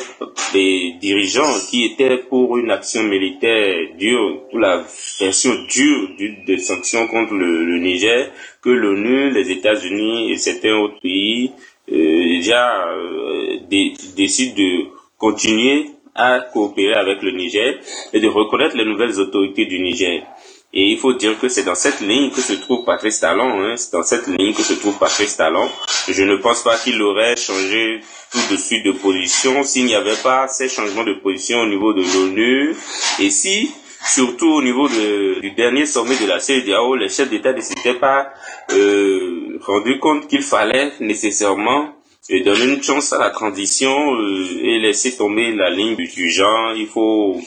dirigeants qui étaient pour une action militaire dure, pour la version dure des sanctions contre le, Niger, que l'ONU, les États-Unis et certains autres pays euh, déjà euh, décident de continuer à coopérer avec le Niger et de reconnaître les nouvelles autorités du Niger. Et il faut dire que c'est dans cette ligne que se trouve Patrice Talon. Hein. C'est dans cette ligne que se trouve Patrice Talon. Je ne pense pas qu'il aurait changé tout de suite de position s'il n'y avait pas ces changements de position au niveau de l'ONU. Et si, surtout au niveau du dernier sommet de la CEDEAO, les chefs d'État ne s'étaient pas euh, rendu compte qu'il fallait nécessairement euh, donner une chance à la transition euh, et laisser tomber la ligne du genre. Il faut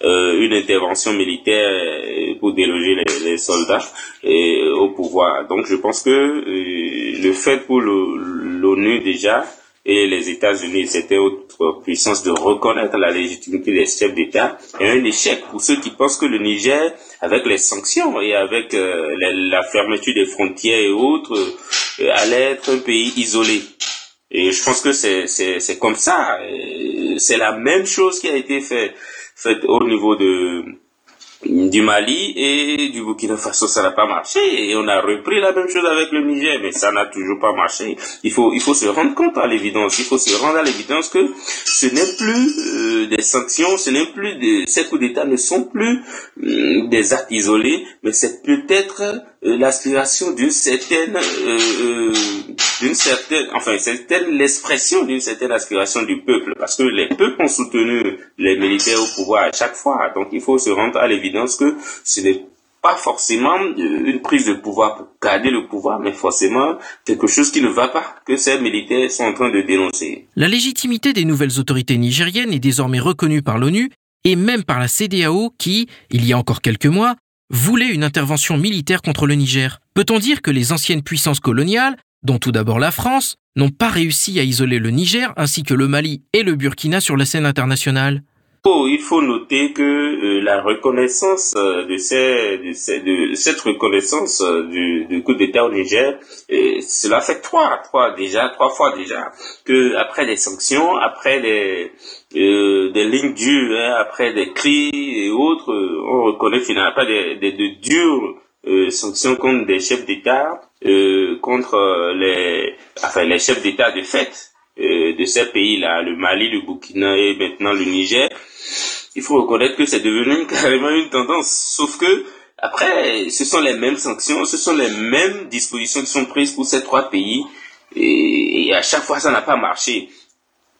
une intervention militaire pour déloger les, soldats au pouvoir. Donc je pense que le fait pour l'ONU déjà et les États-Unis, c'était autre puissance de reconnaître la légitimité des chefs d'État est un échec pour ceux qui pensent que le Niger, avec les sanctions et avec la, fermeture des frontières et autres, allait être un pays isolé. Et je pense que c'est comme ça. C'est la même chose qui a été faite fait au niveau de du Mali et du Burkina Faso, ça n'a pas marché. Et on a repris la même chose avec le Niger, mais ça n'a toujours pas marché. Il faut, il faut se rendre compte à l'évidence. Il faut se rendre à l'évidence que ce n'est plus euh, des sanctions, ce n'est plus des, ces coups d'État ne sont plus euh, des actes isolés, mais c'est peut-être l'aspiration d'une certaine, d'une certaine, enfin, c'est l'expression d'une certaine aspiration du peuple, parce que les peuples ont soutenu les militaires au pouvoir à chaque fois. Donc, il faut se rendre à l'évidence que ce n'est pas forcément euh, une prise de pouvoir pour garder le pouvoir, mais forcément quelque chose qui ne va pas, que ces militaires sont en train de dénoncer. La légitimité des nouvelles autorités nigériennes est désormais reconnue par l'ONU et même par la CDAO qui, il y a encore quelques mois, voulait une intervention militaire contre le Niger. Peut-on dire que les anciennes puissances coloniales, dont tout d'abord la France, n'ont pas réussi à isoler le Niger ainsi que le Mali et le Burkina sur la scène internationale? Il faut noter que euh, la reconnaissance euh, de, cette reconnaissance euh, du, coup d'État au Niger, cela fait trois, trois déjà, trois fois déjà, que après des sanctions, après des, des lignes dures, hein, après des cris et autres, on reconnaît finalement pas des, des, de dures sanctions contre des chefs d'État, contre les, enfin les chefs d'État de fait de ces pays-là, le Mali, le Burkina et maintenant le Niger, il faut reconnaître que c'est devenu [LAUGHS] carrément une tendance. Sauf que, après, ce sont les mêmes sanctions, ce sont les mêmes dispositions qui sont prises pour ces trois pays. Et, à chaque fois, ça n'a pas marché.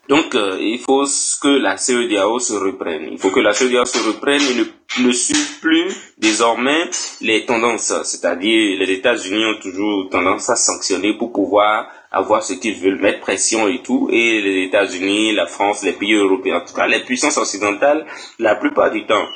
Donc, euh, il faut que la CEDAO se reprenne. Il faut que la CEDAO se reprenne et ne, ne suive plus désormais les tendances. C'est-à-dire, les États-Unis ont toujours tendance à sanctionner pour pouvoir avoir ce qu'ils veulent, mettre pression et tout. Et les États-Unis, la France, les pays européens, en tout cas les puissances occidentales, la plupart du temps,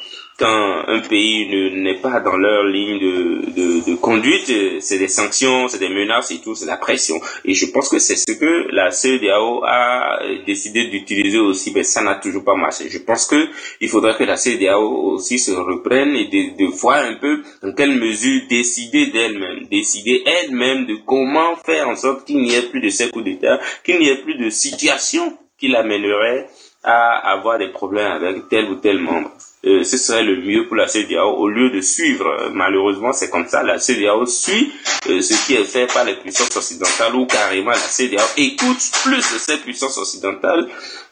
quand un pays n'est pas dans leur ligne de, de, de conduite, c'est des sanctions, c'est des menaces et tout, c'est la pression. Et je pense que c'est ce que la CEDAO a décidé d'utiliser aussi, mais ça n'a toujours pas marché. Je pense que il faudrait que la CEDAO aussi se reprenne et de, de voir un peu dans quelle mesure décider d'elle-même, décider elle-même de comment faire en sorte qu'il n'y ait plus de ces coups d'État, qu'il n'y ait plus de situation qui l'amènerait à avoir des problèmes avec tel ou tel membre. Euh, ce serait le mieux pour la CDAO au lieu de suivre. Malheureusement, c'est comme ça. La CDAO suit euh, ce qui est fait par les puissances occidentales ou carrément la CDAO écoute plus ces puissances occidentales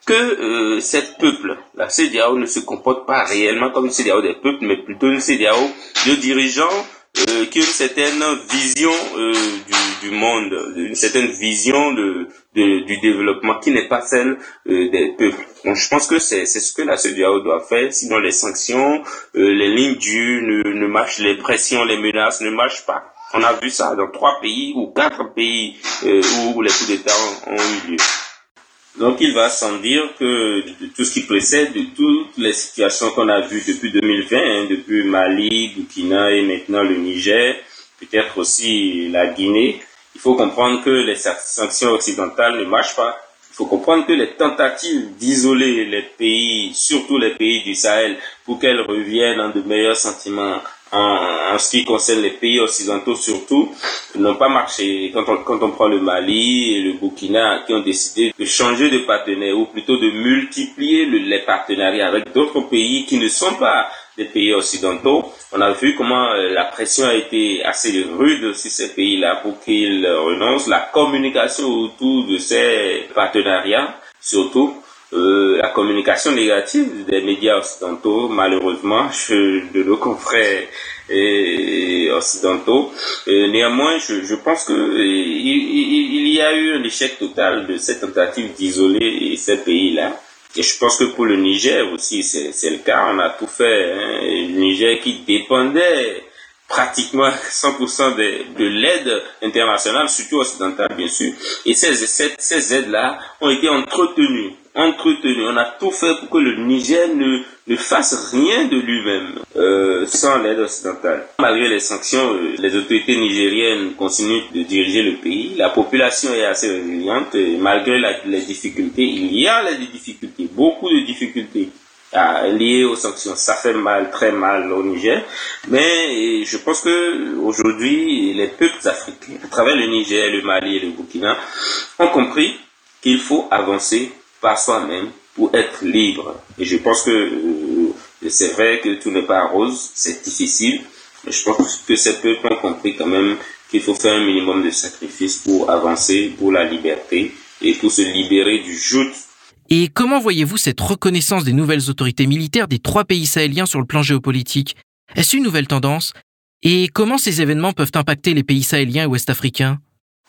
que euh, cette peuple. La CDAO ne se comporte pas réellement comme une CDAO des peuples, mais plutôt une CDAO de dirigeants euh, qui ont une certaine vision euh, du, du, monde, une certaine vision de, de du développement qui n'est pas celle euh, des peuples. Donc je pense que c'est ce que la CEDEAO doit faire, sinon les sanctions, euh, les lignes dues ne, ne marchent, les pressions, les menaces ne marchent pas. On a vu ça dans trois pays ou quatre pays euh, où les coups d'État ont, ont eu lieu. Donc il va sans dire que de tout ce qui précède, de toutes les situations qu'on a vues depuis 2020, hein, depuis Mali, Burkina et maintenant le Niger, peut-être aussi la Guinée, il faut comprendre que les sanctions occidentales ne marchent pas. Il faut comprendre que les tentatives d'isoler les pays, surtout les pays du Sahel, pour qu'elles reviennent dans de meilleurs sentiments en, en, ce qui concerne les pays occidentaux surtout, n'ont pas marché. Quand on, quand on prend le Mali et le Burkina qui ont décidé de changer de partenaire ou plutôt de multiplier le, les partenariats avec d'autres pays qui ne sont pas des pays occidentaux, on a vu comment euh, la pression a été assez rude sur ces pays-là pour qu'ils renoncent. La communication autour de ces partenariats, surtout, euh, la communication négative des médias occidentaux, malheureusement, de nos confrères occidentaux. Et néanmoins, je, pense que il, il, y a eu un échec total de cette tentative d'isoler ces pays-là. Et je pense que pour le Niger aussi, c'est le cas. On a tout fait. Hein. Le Niger qui dépendait pratiquement [LAUGHS] 100% de, de l'aide internationale, surtout occidentale bien sûr. Et ces, ces, ces aides-là ont été entretenues entretenu. On a tout fait pour que le Niger ne, ne fasse rien de lui-même euh, sans l'aide occidentale. Malgré les sanctions, euh, les autorités nigériennes continuent de diriger le pays. La population est assez résiliente malgré les difficultés, il y a des difficultés, beaucoup de difficultés liées aux sanctions. Ça fait mal, très mal au Niger. Mais je pense que aujourd'hui, les peuples africains, à travers le Niger, le Mali et le Burkina, ont compris qu'il faut avancer par soi-même pour être libre. Et je pense que euh, c'est vrai que tout n'est pas rose, c'est difficile, mais je pense que ces peuples ont compris quand même qu'il faut faire un minimum de sacrifices pour avancer pour la liberté et pour se libérer du joute. Et comment voyez-vous cette reconnaissance des nouvelles autorités militaires des trois pays sahéliens sur le plan géopolitique? Est-ce une nouvelle tendance? Et comment ces événements peuvent impacter les pays sahéliens et ouest-africains?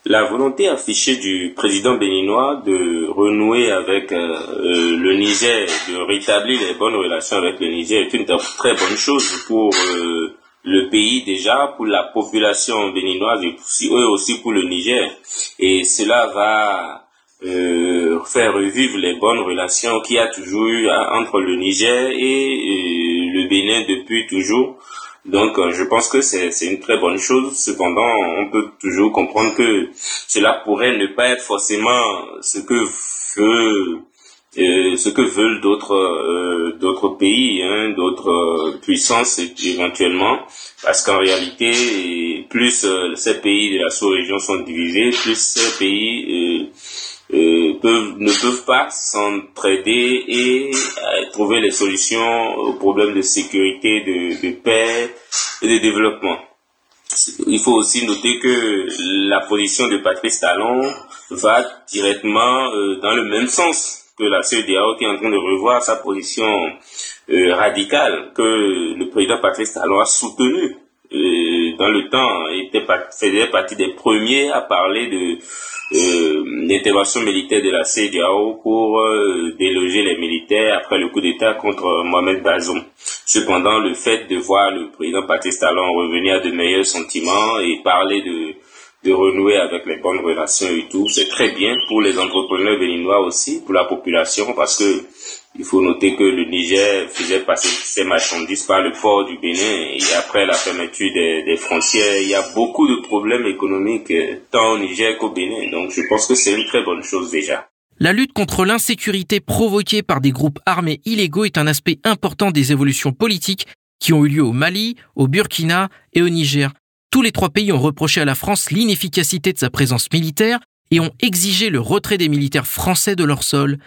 La volonté affichée du président béninois de renouer avec euh, euh, le Niger, de rétablir les bonnes relations avec le Niger est une très bonne chose pour euh, le pays déjà, pour la population béninoise et aussi, pour le Niger. Et cela va faire revivre les bonnes relations qu'il y a toujours eu entre le Niger et le Bénin depuis toujours. Donc, euh, je pense que c'est une très bonne chose. Cependant, on peut toujours comprendre que cela pourrait ne pas être forcément ce que veut euh, ce que veulent d'autres euh, d'autres pays, hein, d'autres puissances éventuellement, parce qu'en réalité, plus ces pays de la sous-région sont divisés, plus ces pays euh, ne peuvent pas s'entraider et euh, trouver les solutions aux problèmes de sécurité, de, paix et de développement. Il faut aussi noter que la position de Patrice Talon va directement euh, dans le même sens que la CEDEAO qui est en train de revoir sa position radicale que le président Patrice Talon a soutenue euh, dans le temps, était faisait partie des premiers à parler de euh, l'intervention militaire de la CEDEAO pour euh, déloger les militaires après le coup d'État contre Mohamed Bazoum. Cependant, le fait de voir le président Patrice Talon revenir à de meilleurs sentiments et parler de de renouer avec les bonnes relations et tout, c'est très bien pour les entrepreneurs béninois aussi, pour la population, parce que il faut noter que le Niger faisait passer ses marchandises par le port du Bénin et après la fermeture des, frontières, il y a beaucoup de problèmes économiques tant au Niger qu'au Bénin. Donc je pense que c'est une très bonne chose déjà. La lutte contre l'insécurité provoquée par des groupes armés illégaux est un aspect important des évolutions politiques qui ont eu lieu au Mali, au Burkina et au Niger. tous les trois pays ont reproché à la France l'inefficacité de sa présence militaire et ont exigé le retrait des militaires français de leur sol.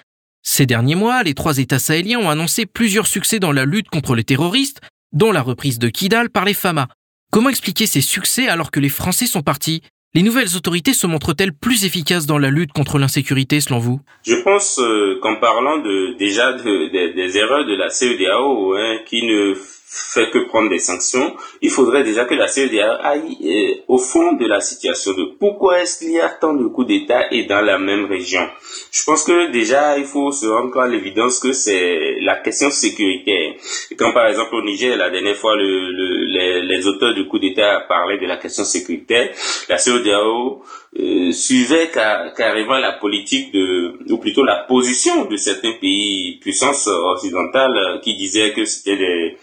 Ces derniers mois, les trois États sahéliens ont annoncé plusieurs succès dans la lutte contre les terroristes, dont la reprise de Kidal par les FAMA. Comment expliquer ces succès alors que les Français sont partis? Les nouvelles autorités se montrent-elles plus efficaces dans la lutte contre l'insécurité selon vous? Je pense euh, qu'en parlant de, déjà des erreurs de la CEDAO hein, qui ne fait que prendre des sanctions, il faudrait déjà que la CEDEAO aille euh, au fond de la situation de pourquoi est-ce qu'il y a tant de coups d'État et dans la même région. Je pense que déjà il faut se rendre à l'évidence que c'est la question sécuritaire. quand par exemple au Niger, la dernière fois, le, les, auteurs du coup d'État parlaient de la question sécuritaire, la CEDEAO euh, suivait carrément la politique de, ou plutôt la position de certains pays puissances occidentales qui disaient que c'était des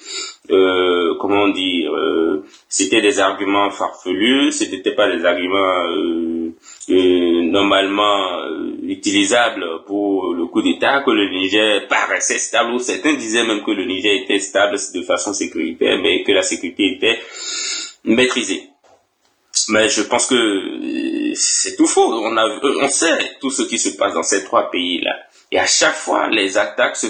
euh, comment dire, euh, c'était des arguments farfelus, ce n'était pas des arguments euh, euh normalement euh, utilisables pour le coup d'État, que le Niger paraissait stable, ou certains disaient même que le Niger était stable de façon sécuritaire, mais que la sécurité était maîtrisée. Mais je pense que c'est tout faux. On, a, on sait tout ce qui se passe dans ces trois pays-là. Et à chaque fois, les attaques se,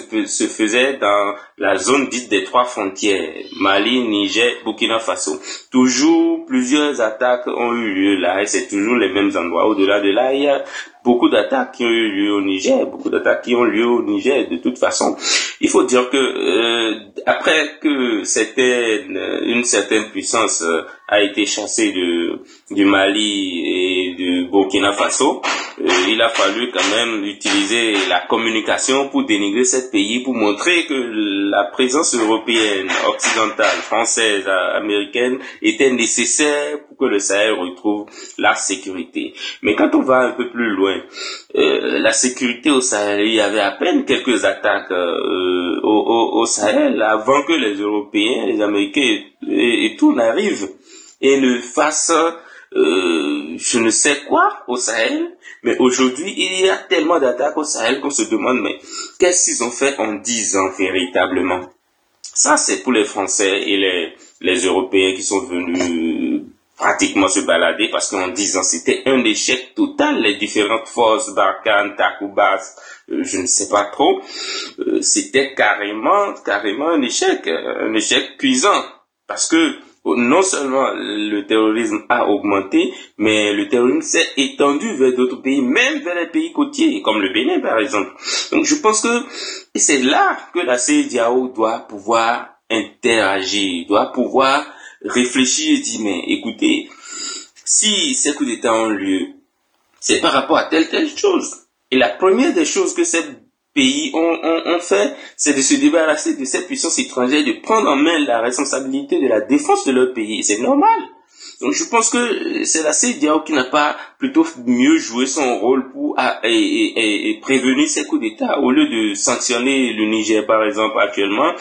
faisaient dans la zone dite des trois frontières, Mali, Niger, Burkina Faso. Toujours plusieurs attaques ont eu lieu là, et c'est toujours les mêmes endroits. Au-delà de là, il y a beaucoup d'attaques qui ont eu lieu au Niger, beaucoup d'attaques qui ont lieu au Niger. De toute façon, il faut dire que euh, après que certaine, une certaine puissance euh, a été chassée de, du Mali et du Burkina Faso, euh, il a fallu quand même utiliser la communication pour dénigrer ce pays, pour montrer que la présence européenne, occidentale, française, américaine était nécessaire pour que le Sahel retrouve la sécurité. Mais quand on va un peu plus loin, euh, la sécurité au Sahel, il y avait à peine quelques attaques euh, au, Sahel avant que les Européens, les Américains et, tout n'arrivent et ne fassent euh, je ne sais quoi au Sahel, mais aujourd'hui, il y a tellement d'attaques au Sahel qu'on se demande, mais qu'est-ce qu'ils ont fait en dix ans véritablement? Ça, c'est pour les Français et les, les Européens qui sont venus pratiquement se balader parce qu'en dix ans, c'était un échec total. Les différentes forces, Barkhane, Takoubas, euh, je ne sais pas trop, euh, c'était carrément, carrément un échec, un échec cuisant. Parce que non seulement le terrorisme a augmenté, mais le terrorisme s'est étendu vers d'autres pays, même vers les pays côtiers, comme le Bénin par exemple. Donc je pense que c'est là que la CEDIAO doit pouvoir interagir, doit pouvoir réfléchir et dire, mais écoutez, si ces coups d'État ont lieu, c'est par rapport à telle telle chose. Et la première des choses que cette pays ont, fait, c'est de se débarrasser de cette puissance étrangère, de prendre en main la responsabilité de la défense de leur pays. C'est normal. Donc je pense que c'est la CEDEAO qui n'a pas plutôt mieux joué son rôle pour et, prévenir ces coups d'État. Au lieu de sanctionner le Niger par exemple actuellement,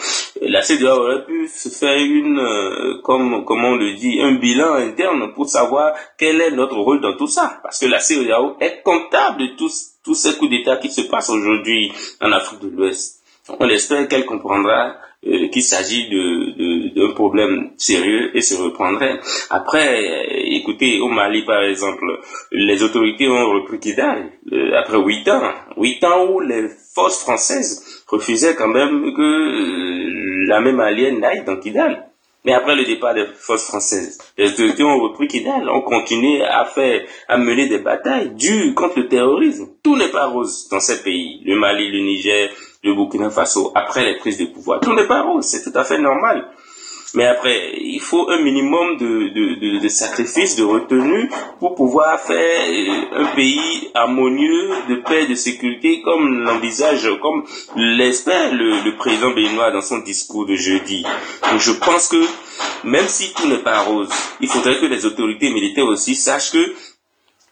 la CEDEAO aurait pu se faire une, euh, comme, comme on le dit, un bilan interne pour savoir quel est notre rôle dans tout ça. Parce que la CEDEAO est comptable de tous tous ces coups d'État qui se passent aujourd'hui en Afrique de l'Ouest. On espère qu'elle comprendra euh, qu'il s'agit de, d'un problème sérieux et se reprendrait. Après, euh, écoutez, au Mali par exemple, les autorités ont repris Kidal euh, après huit ans. Huit ans où les forces françaises refusaient quand même que la même alliée n'aille dans Kidal. Mais après le départ des forces françaises, les autorités ont repris Kidal, ont continué à faire, à mener des batailles dures contre le terrorisme. Tout n'est pas rose dans ces pays. Le Mali, le Niger, le Burkina Faso, après les prises de pouvoir. Tout n'est pas rose, c'est tout à fait normal. Mais après, il faut un minimum de, de, de, sacrifices, de retenue pour pouvoir faire un pays harmonieux, de paix, de sécurité, comme l'envisage, comme l'espère le, le, président béninois dans son discours de jeudi. Donc je pense que même si tout n'est pas rose, il faudrait que les autorités militaires aussi sachent que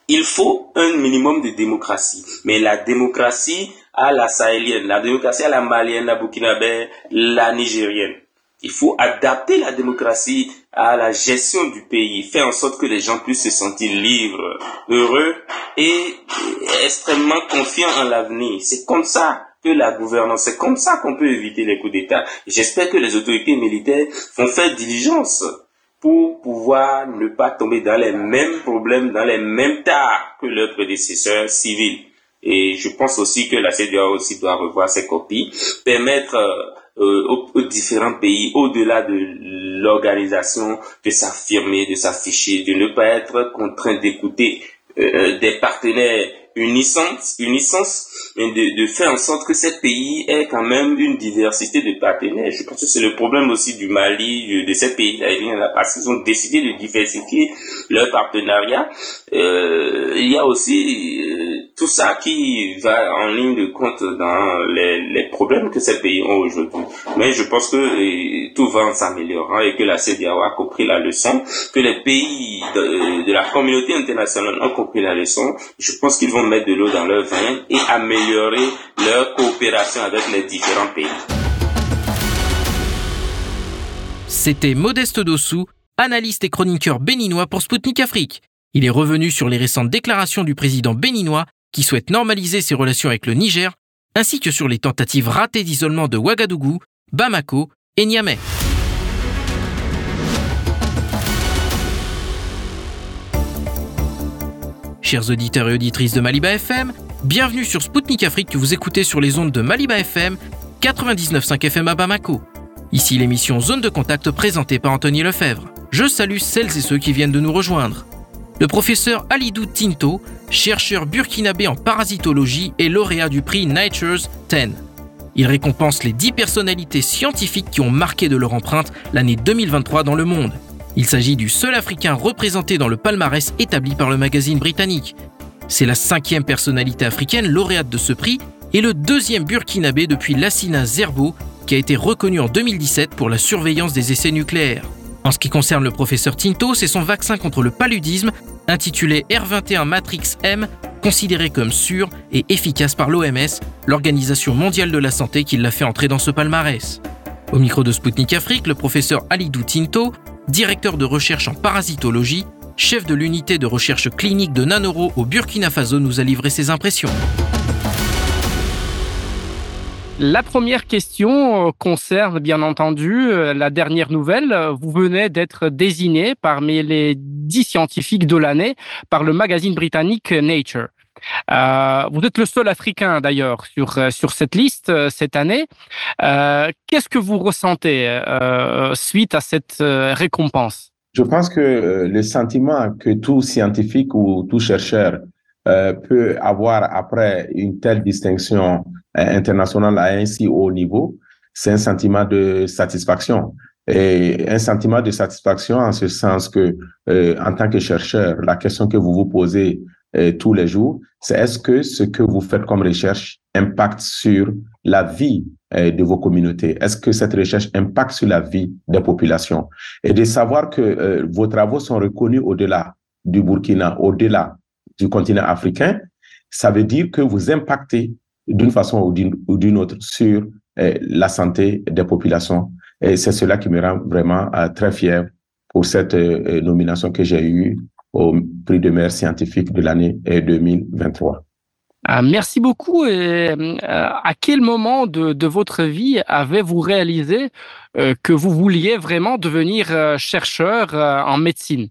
il faut un minimum de démocratie. Mais la démocratie à la sahélienne, la démocratie à la malienne, la burkinabé, la nigérienne. Il faut adapter la démocratie à la gestion du pays, faire en sorte que les gens puissent se sentir libres, heureux et extrêmement confiants en l'avenir. C'est comme ça que la gouvernance, c'est comme ça qu'on peut éviter les coups d'État. J'espère que les autorités militaires vont faire diligence pour pouvoir ne pas tomber dans les mêmes problèmes, dans les mêmes tas que leurs prédécesseurs civils. Et je pense aussi que la CDAO aussi doit revoir ses copies, permettre euh, aux, différents pays, au-delà de l'organisation, de s'affirmer, de s'afficher, de ne pas être contraint d'écouter euh, des partenaires unissance, unissance, mais de, de, faire en sorte que ces pays aient quand même une diversité de partenaires. Je pense que c'est le problème aussi du Mali, de, ces pays là parce qu'ils ont décidé de diversifier leurs partenariats. Euh, il y a aussi euh, tout ça qui va en ligne de compte dans les, problèmes que ces pays ont aujourd'hui. Mais je pense que tout va en s'améliorant et que la CDAO a compris la leçon, que les pays de, de la communauté internationale ont compris la leçon. Je pense qu'ils vont mettre de l'eau dans leur vin et améliorer leur coopération avec les différents pays. C'était Modeste Dossou, analyste et chroniqueur béninois pour Spoutnik Afrique. Il est revenu sur les récentes déclarations du président béninois qui souhaite normaliser ses relations avec le Niger, ainsi que sur les tentatives ratées d'isolement de Ouagadougou, Bamako et Niamey. Chers auditeurs et auditrices de Maliba FM, bienvenue sur Spoutnik Afrique que vous écoutez sur les ondes de Maliba FM, 99.5 FM à Bamako. Ici l'émission Zone de contact présentée par Anthony Lefebvre. Je salue celles et ceux qui viennent de nous rejoindre. Le professeur Alidou Tinto, chercheur burkinabé en parasitologie et lauréat du prix Nature's 10. Il récompense les 10 personnalités scientifiques qui ont marqué de leur empreinte l'année 2023 dans le monde. Il s'agit du seul Africain représenté dans le palmarès établi par le magazine britannique. C'est la cinquième personnalité africaine lauréate de ce prix et le deuxième burkinabé depuis Lassina Zerbo, qui a été reconnu en 2017 pour la surveillance des essais nucléaires. En ce qui concerne le professeur Tinto, c'est son vaccin contre le paludisme, intitulé R21 Matrix M, considéré comme sûr et efficace par l'OMS, l'Organisation mondiale de la santé, qui l'a fait entrer dans ce palmarès. Au micro de Sputnik Afrique, le professeur Alidou Tinto directeur de recherche en parasitologie, chef de l'unité de recherche clinique de Nanoro au Burkina Faso, nous a livré ses impressions. La première question euh, concerne bien entendu euh, la dernière nouvelle. Vous venez d'être désigné parmi les dix scientifiques de l'année par le magazine britannique Nature. Euh, vous êtes le seul Africain d'ailleurs sur sur cette liste cette année. Qu'est-ce que vous ressentez suite à cette récompense? Je pense que le sentiment que tout scientifique ou tout chercheur peut avoir après une telle distinction internationale à un si haut niveau, c'est un sentiment de satisfaction. Et un sentiment de satisfaction en ce sens que, en tant que chercheur, la question que vous vous posez euh, tous les jours, c'est est-ce que ce que vous faites comme recherche impacte sur la vie euh, de vos communautés? Est-ce que cette recherche impacte sur la vie des populations? Et de savoir que euh, vos travaux sont reconnus au-delà du Burkina, au-delà du continent africain, ça veut dire que vous impactez d'une façon ou d'une autre sur la santé des populations. Et c'est cela qui me rend vraiment très fier pour cette nomination que j'ai eue au prix de meilleur scientifique de l'année 2023. Ah, merci beaucoup. Euh, à quel moment de, votre vie avez-vous réalisé euh, que vous vouliez vraiment devenir euh, chercheur en médecine?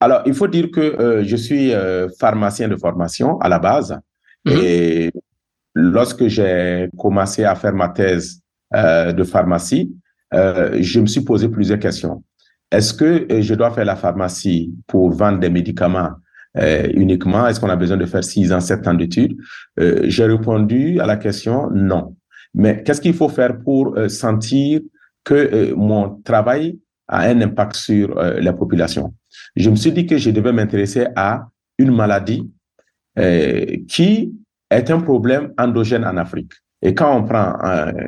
Alors, il faut dire que je suis pharmacien de formation à la base. Mhm. Et lorsque j'ai commencé à faire ma thèse de pharmacie, je me suis posé plusieurs questions. Est-ce que euh, je dois faire la pharmacie pour vendre des médicaments euh, uniquement? Est-ce qu'on a besoin de faire six ans, sept ans d'études? Euh, J'ai répondu à la question non. Mais qu'est-ce qu'il faut faire pour sentir que mon travail a un impact sur la population Je me suis dit que je devais m'intéresser à une maladie qui est un problème endogène en Afrique. Et quand on prend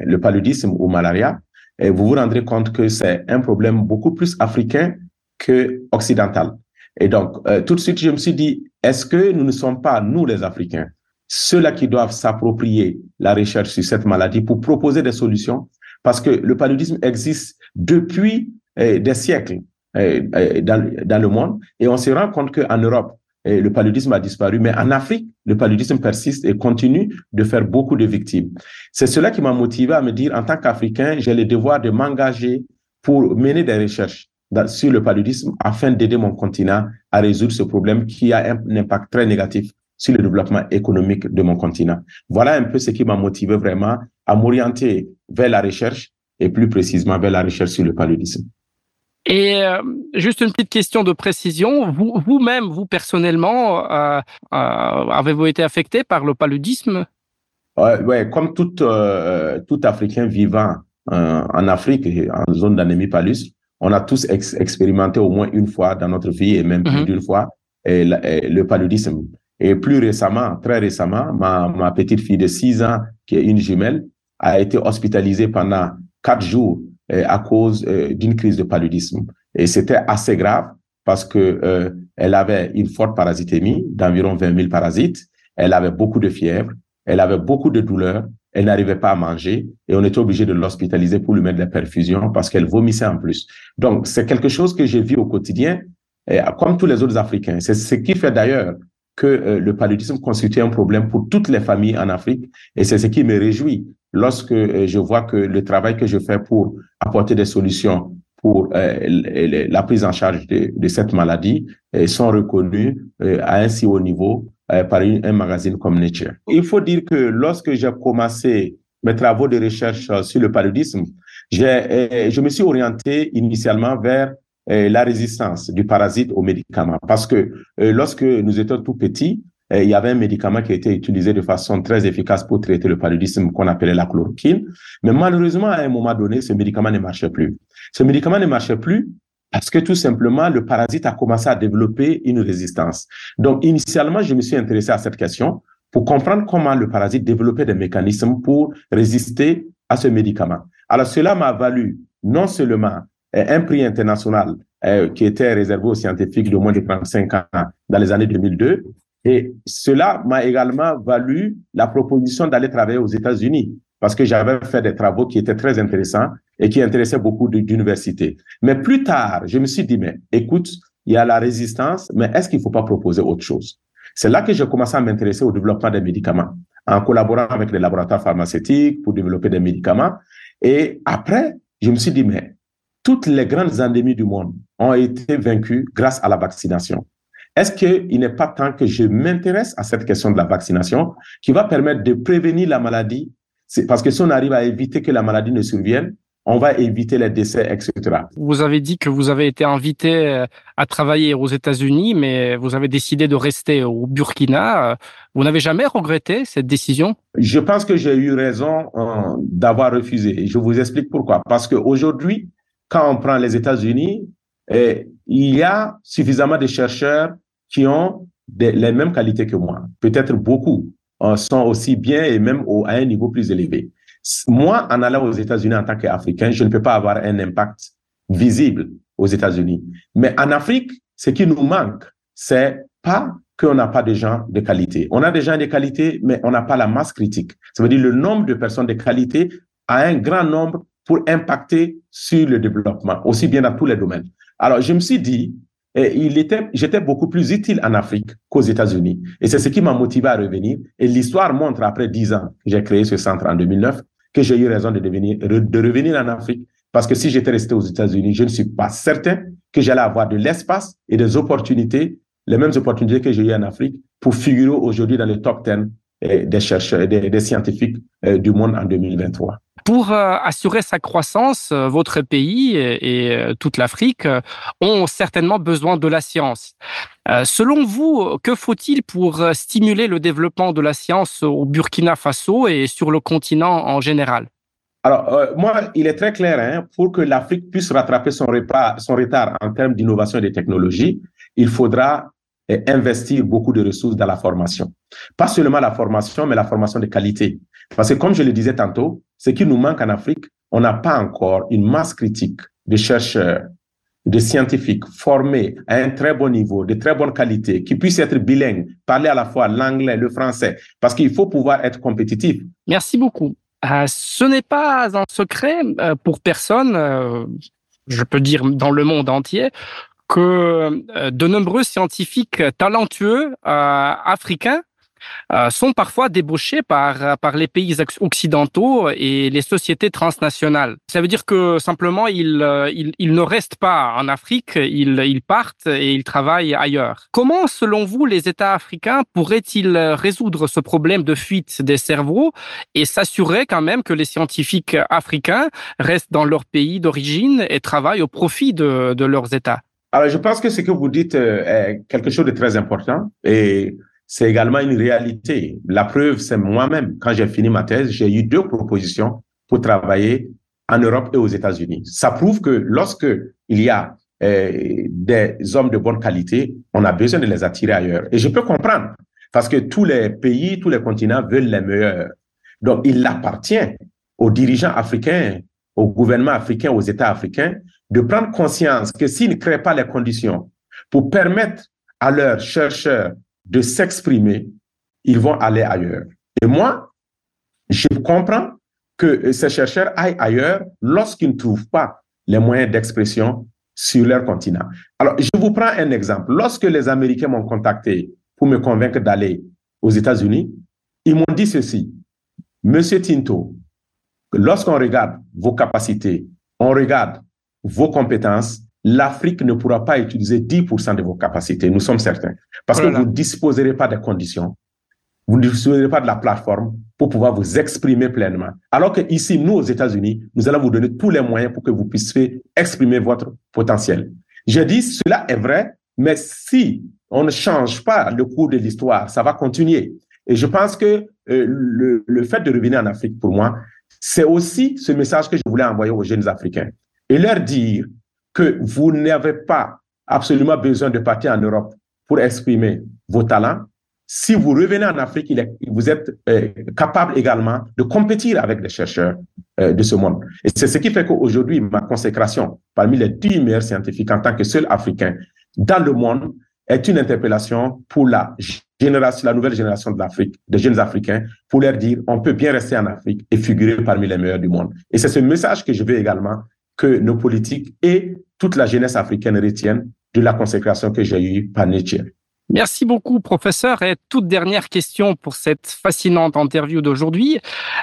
le paludisme ou malaria, et vous vous rendrez compte que c'est un problème beaucoup plus africain que occidental. Et donc, euh, tout de suite, je me suis dit, est-ce que nous ne sommes pas, nous les Africains, ceux-là qui doivent s'approprier la recherche sur cette maladie pour proposer des solutions? Parce que le paludisme existe depuis euh, des siècles euh, dans, dans, le monde et on se rend compte qu'en Europe, le paludisme a disparu, mais en Afrique, le paludisme persiste et continue de faire beaucoup de victimes. C'est cela qui m'a motivé à me dire, en tant qu'Africain, j'ai le devoir de m'engager pour mener des recherches sur le paludisme afin d'aider mon continent à résoudre ce problème qui a un impact très négatif sur le développement économique de mon continent. Voilà un peu ce qui m'a motivé vraiment à m'orienter vers la recherche et plus précisément vers la recherche sur le paludisme. Et euh, juste une petite question de précision, vous, vous-même, vous personnellement, euh, euh, avez-vous été affecté par le paludisme? Ouais, comme tout, tout Africain vivant en Afrique, en zone d'anémie palus, on a tous expérimenté au moins une fois dans notre vie et même plus mhm. d'une fois le paludisme. Et plus récemment, très récemment, ma, ma petite fille de 6 ans, qui est une jumelle, a été hospitalisée pendant quatre jours à cause euh, d'une crise de paludisme. Et c'était assez grave parce que euh, elle avait une forte parasitémie d'environ 20 000 parasites. Elle avait beaucoup de fièvre. Elle avait beaucoup de douleurs. Elle n'arrivait pas à manger et on était obligé de l'hospitaliser pour lui mettre de la perfusion parce qu'elle vomissait en plus. Donc, c'est quelque chose que j'ai vu au quotidien, comme tous les autres Africains. C'est ce qui fait d'ailleurs que euh, le paludisme constitue un problème pour toutes les familles en Afrique et c'est ce qui me réjouit lorsque euh, je vois que le travail que je fais pour apporter des solutions pour euh, la prise en charge de, cette maladie sont reconnus à un si haut niveau par un magazine comme Nature. Il faut dire que lorsque j'ai commencé mes travaux de recherche sur le paludisme, je me suis orienté initialement vers euh, la résistance du parasite aux médicaments. Parce que euh, lorsque nous étions tout petits, euh, il y avait un médicament qui été utilisé de façon très efficace pour traiter le paludisme qu'on appelait la chloroquine. Mais malheureusement, à un moment donné, ce médicament ne marchait plus. Ce médicament ne marchait plus parce que tout simplement, le parasite a commencé à développer une résistance. Donc, initialement, je me suis intéressé à cette question pour comprendre comment le parasite développait des mécanismes pour résister à ce médicament. Alors, cela m'a valu non seulement un prix international euh, qui était réservé aux scientifiques de moins de 35 ans dans les années 2002. Et cela m'a également valu la proposition d'aller travailler aux États-Unis parce que j'avais fait des travaux qui étaient très intéressants et qui intéressaient beaucoup d'universités. Mais plus tard, je me suis dit, mais écoute, il y a la résistance, mais est-ce qu'il ne faut pas proposer autre chose? C'est là que j'ai commencé à m'intéresser au développement des médicaments, en collaborant avec les laboratoires pharmaceutiques pour développer des médicaments. Et après, je me suis dit, mais toutes les grandes endémies du monde ont été vaincues grâce à la vaccination. Est-ce qu'il n'est pas temps que je m'intéresse à cette question de la vaccination qui va permettre de prévenir la maladie? Parce que si on arrive à éviter que la maladie ne survienne, on va éviter les décès, etc. Vous avez dit que vous avez été invité euh, à travailler aux États-Unis, mais vous avez décidé de rester au Burkina. Vous n'avez jamais regretté cette décision? Je pense que j'ai eu raison euh, d'avoir refusé. Je vous explique pourquoi. Parce qu'aujourd'hui, quand on prend les États-Unis, il y a suffisamment de chercheurs qui ont les mêmes qualités que moi. Peut-être beaucoup euh, sont aussi bien et même à un niveau plus élevé. Moi, en allant aux États-Unis en tant qu'Africain, je ne peux pas avoir un impact visible aux États-Unis. Mais en Afrique, ce qui nous manque, c'est pas qu'on n'a pas de gens de qualité. On a des gens de qualité, mais on n'a pas la masse critique. Ça veut dire le nombre de personnes de qualité a un grand nombre pour impacter sur le développement, aussi bien dans tous les domaines. Alors, je me suis dit, et il était, j'étais beaucoup plus utile en Afrique qu'aux États-Unis. Et c'est ce qui m'a motivé à revenir. Et l'histoire montre, après dix ans que j'ai créé ce centre en 2009, que j'ai eu raison de, devenir, de revenir en Afrique. Parce que si j'étais resté aux États-Unis, je ne suis pas certain que j'allais avoir de l'espace et des opportunités, les mêmes opportunités que j'ai eues en Afrique, pour figurer aujourd'hui dans le top 10 eh, des chercheurs, des, scientifiques eh, du monde en 2023. Pour euh, assurer sa croissance, euh, votre pays et, euh, toute l'Afrique ont certainement besoin de la science. selon vous, que faut-il pour stimuler le développement de la science au Burkina Faso et sur le continent en général? Alors, moi, il est très clair, hein, pour que l'Afrique puisse rattraper son, son retard en termes d'innovation et de technologie, il faudra investir beaucoup de ressources dans la formation. Pas seulement la formation, mais la formation de qualité. Parce que comme je le disais tantôt, ce qui nous manque en Afrique, on n'a pas encore une masse critique de chercheurs, de scientifiques formés à un très bon niveau, de très bonne qualité, qui puissent être bilingues, parler à la fois l'anglais, le français, parce qu'il faut pouvoir être compétitif. Merci beaucoup. Euh, ce n'est pas un secret euh, pour personne, euh, je peux dire dans le monde entier, que de nombreux scientifiques talentueux africains sont parfois débauchés par, par les pays occidentaux et les sociétés transnationales. Ça veut dire que simplement, ils, euh, ils, ils ne restent pas en Afrique, ils, ils partent et ils travaillent ailleurs. Comment, selon vous, les États africains pourraient-ils résoudre ce problème de fuite des cerveaux et s'assurer quand même que les scientifiques africains restent dans leur pays d'origine et travaillent au profit de, de leurs États? Alors, je pense que ce que vous dites euh, est quelque chose de très important et c'est également une réalité. La preuve, c'est moi-même. Quand j'ai fini ma thèse, j'ai eu deux propositions pour travailler en Europe et aux États-Unis. Ça prouve que lorsque il y a euh, des hommes de bonne qualité, on a besoin de les attirer ailleurs. Et je peux comprendre, parce que tous les pays, tous les continents veulent les meilleurs. Donc, il appartient aux dirigeants africains, au gouvernement africain, aux États africains, de prendre conscience que s'ils ne créent pas les conditions pour permettre à leurs chercheurs de s'exprimer, ils vont aller ailleurs. Et moi, je comprends que ces chercheurs aillent ailleurs lorsqu'ils ne trouvent pas les moyens d'expression sur leur continent. Alors, je vous prends un exemple. Lorsque les Américains m'ont contacté pour me convaincre d'aller aux États-Unis, ils m'ont dit ceci. Monsieur Tinto, lorsqu'on regarde vos capacités, on regarde vos compétences, l'Afrique ne pourra pas utiliser 10% de vos capacités, nous sommes certains. Parce que vous ne disposerez pas des conditions, vous ne disposerez pas de la plateforme pour pouvoir vous exprimer pleinement. Alors que ici, nous, aux États-Unis, nous allons vous donner tous les moyens pour que vous puissiez exprimer votre potentiel. Je dis, cela est vrai, mais si on ne change pas le cours de l'histoire, ça va continuer. Et je pense que euh, le, le fait de revenir en Afrique, pour moi, c'est aussi ce message que je voulais envoyer aux jeunes Africains et leur dire que vous n'avez pas absolument besoin de partir en Europe pour exprimer vos talents. Si vous revenez en Afrique, vous êtes euh, capable également de compétir avec des chercheurs euh, de ce monde. Et c'est ce qui fait qu'aujourd'hui, ma consécration parmi les dix meilleurs scientifiques en tant que seul Africain dans le monde est une interpellation pour la génération, la nouvelle génération de l'Afrique, des jeunes Africains, pour leur dire on peut bien rester en Afrique et figurer parmi les meilleurs du monde. Et c'est ce message que je veux également que nos politiques et toute la jeunesse africaine retiennent de la consécration que j'ai eue par Nietzsche. Merci beaucoup, professeur. Et toute dernière question pour cette fascinante interview d'aujourd'hui.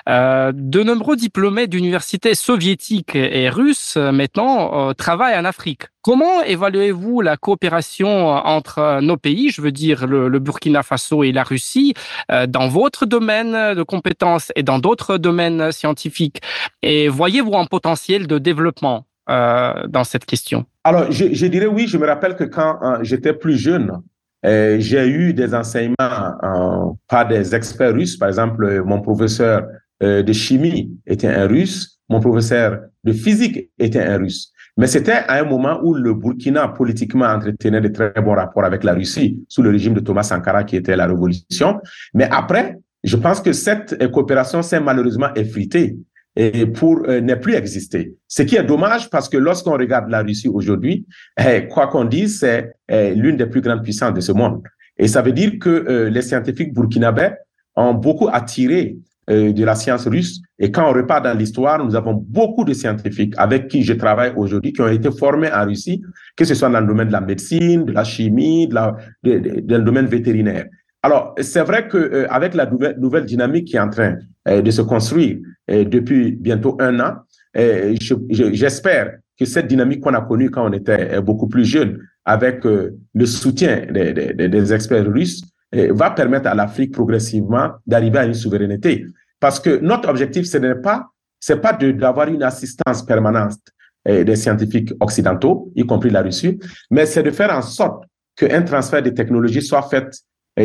Euh, de nombreux diplômés d'universités soviétiques et russes maintenant euh, travaillent en Afrique. Comment évaluez-vous la coopération entre nos pays, je veux dire le, Burkina Faso et la Russie, euh, dans votre domaine de compétences et dans d'autres domaines scientifiques? Et voyez-vous un potentiel de développement euh, dans cette question? Alors, je, dirais oui. Je me rappelle que quand euh, j'étais plus jeune, euh, j'ai eu des enseignements euh, par des experts russes. Par exemple, mon professeur euh, de chimie était un russe, mon professeur de physique était un russe. Mais c'était à un moment où le Burkina politiquement entretenait de très bons rapports avec la Russie sous le régime de Thomas Sankara qui était la révolution. Mais après, je pense que cette coopération s'est malheureusement effritée et pour euh, ne plus exister. Ce qui est dommage parce que lorsqu'on regarde la Russie aujourd'hui, eh, quoi qu'on dise, c'est eh, l'une des plus grandes puissances de ce monde. Et ça veut dire que euh, les scientifiques burkinabés ont beaucoup attiré euh, de la science russe. Et quand on repart dans l'histoire, nous avons beaucoup de scientifiques avec qui je travaille aujourd'hui qui ont été formés en Russie, que ce soit dans le domaine de la médecine, de la chimie, de la, de, de, dans le domaine vétérinaire. Alors, c'est vrai que euh, avec la nouvelle, dynamique qui est en train euh, de se construire euh, depuis bientôt un an, j'espère je, que cette dynamique qu'on a connue quand on était beaucoup plus jeune, avec le soutien des experts russes, va permettre à l'Afrique progressivement d'arriver à une souveraineté. Parce que notre objectif, ce n'est pas, c'est pas d'avoir une assistance permanente des scientifiques occidentaux, y compris la Russie, mais c'est de faire en sorte qu'un transfert de technologies soit fait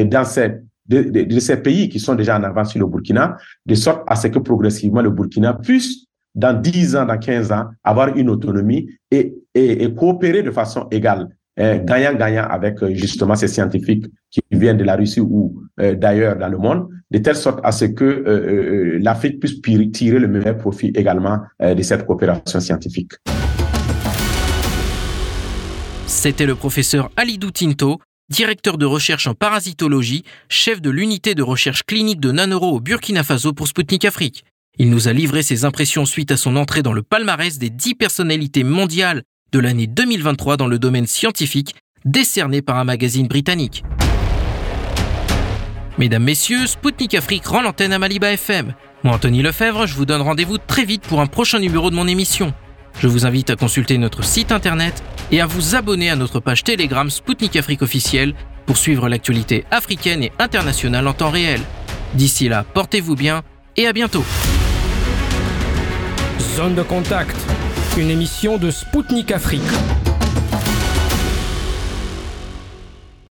dans ces, de, ces pays qui sont déjà en avance sur le Burkina, de sorte à ce que progressivement le Burkina puisse, dans 10 ans, dans 15 ans, avoir une autonomie et, et, et coopérer de façon égale, gagnant-gagnant hein, avec euh, justement ces scientifiques qui viennent de la Russie ou euh, d'ailleurs dans le monde, de telle sorte à ce que euh, l'Afrique puisse tirer le meilleur profit également de cette coopération scientifique. C'était le professeur Alidou Tinto, directeur de recherche en parasitologie, chef de l'unité de recherche clinique de Nanoro au Burkina Faso pour Sputnik Afrique. Il nous a livré ses impressions suite à son entrée dans le palmarès des 10 personnalités mondiales de l'année 2023 dans le domaine scientifique, décerné par un magazine britannique. Mesdames, Messieurs, Spoutnik Afrique rend l'antenne à Maliba FM. Moi, Anthony Lefebvre, je vous donne rendez-vous très vite pour un prochain numéro de mon émission. Je vous invite à consulter notre site internet et à vous abonner à notre page Telegram Spoutnik Afrique officielle pour suivre l'actualité africaine et internationale en temps réel. D'ici là, portez-vous bien et à bientôt. Zone de contact, une émission de Spoutnik Afrique.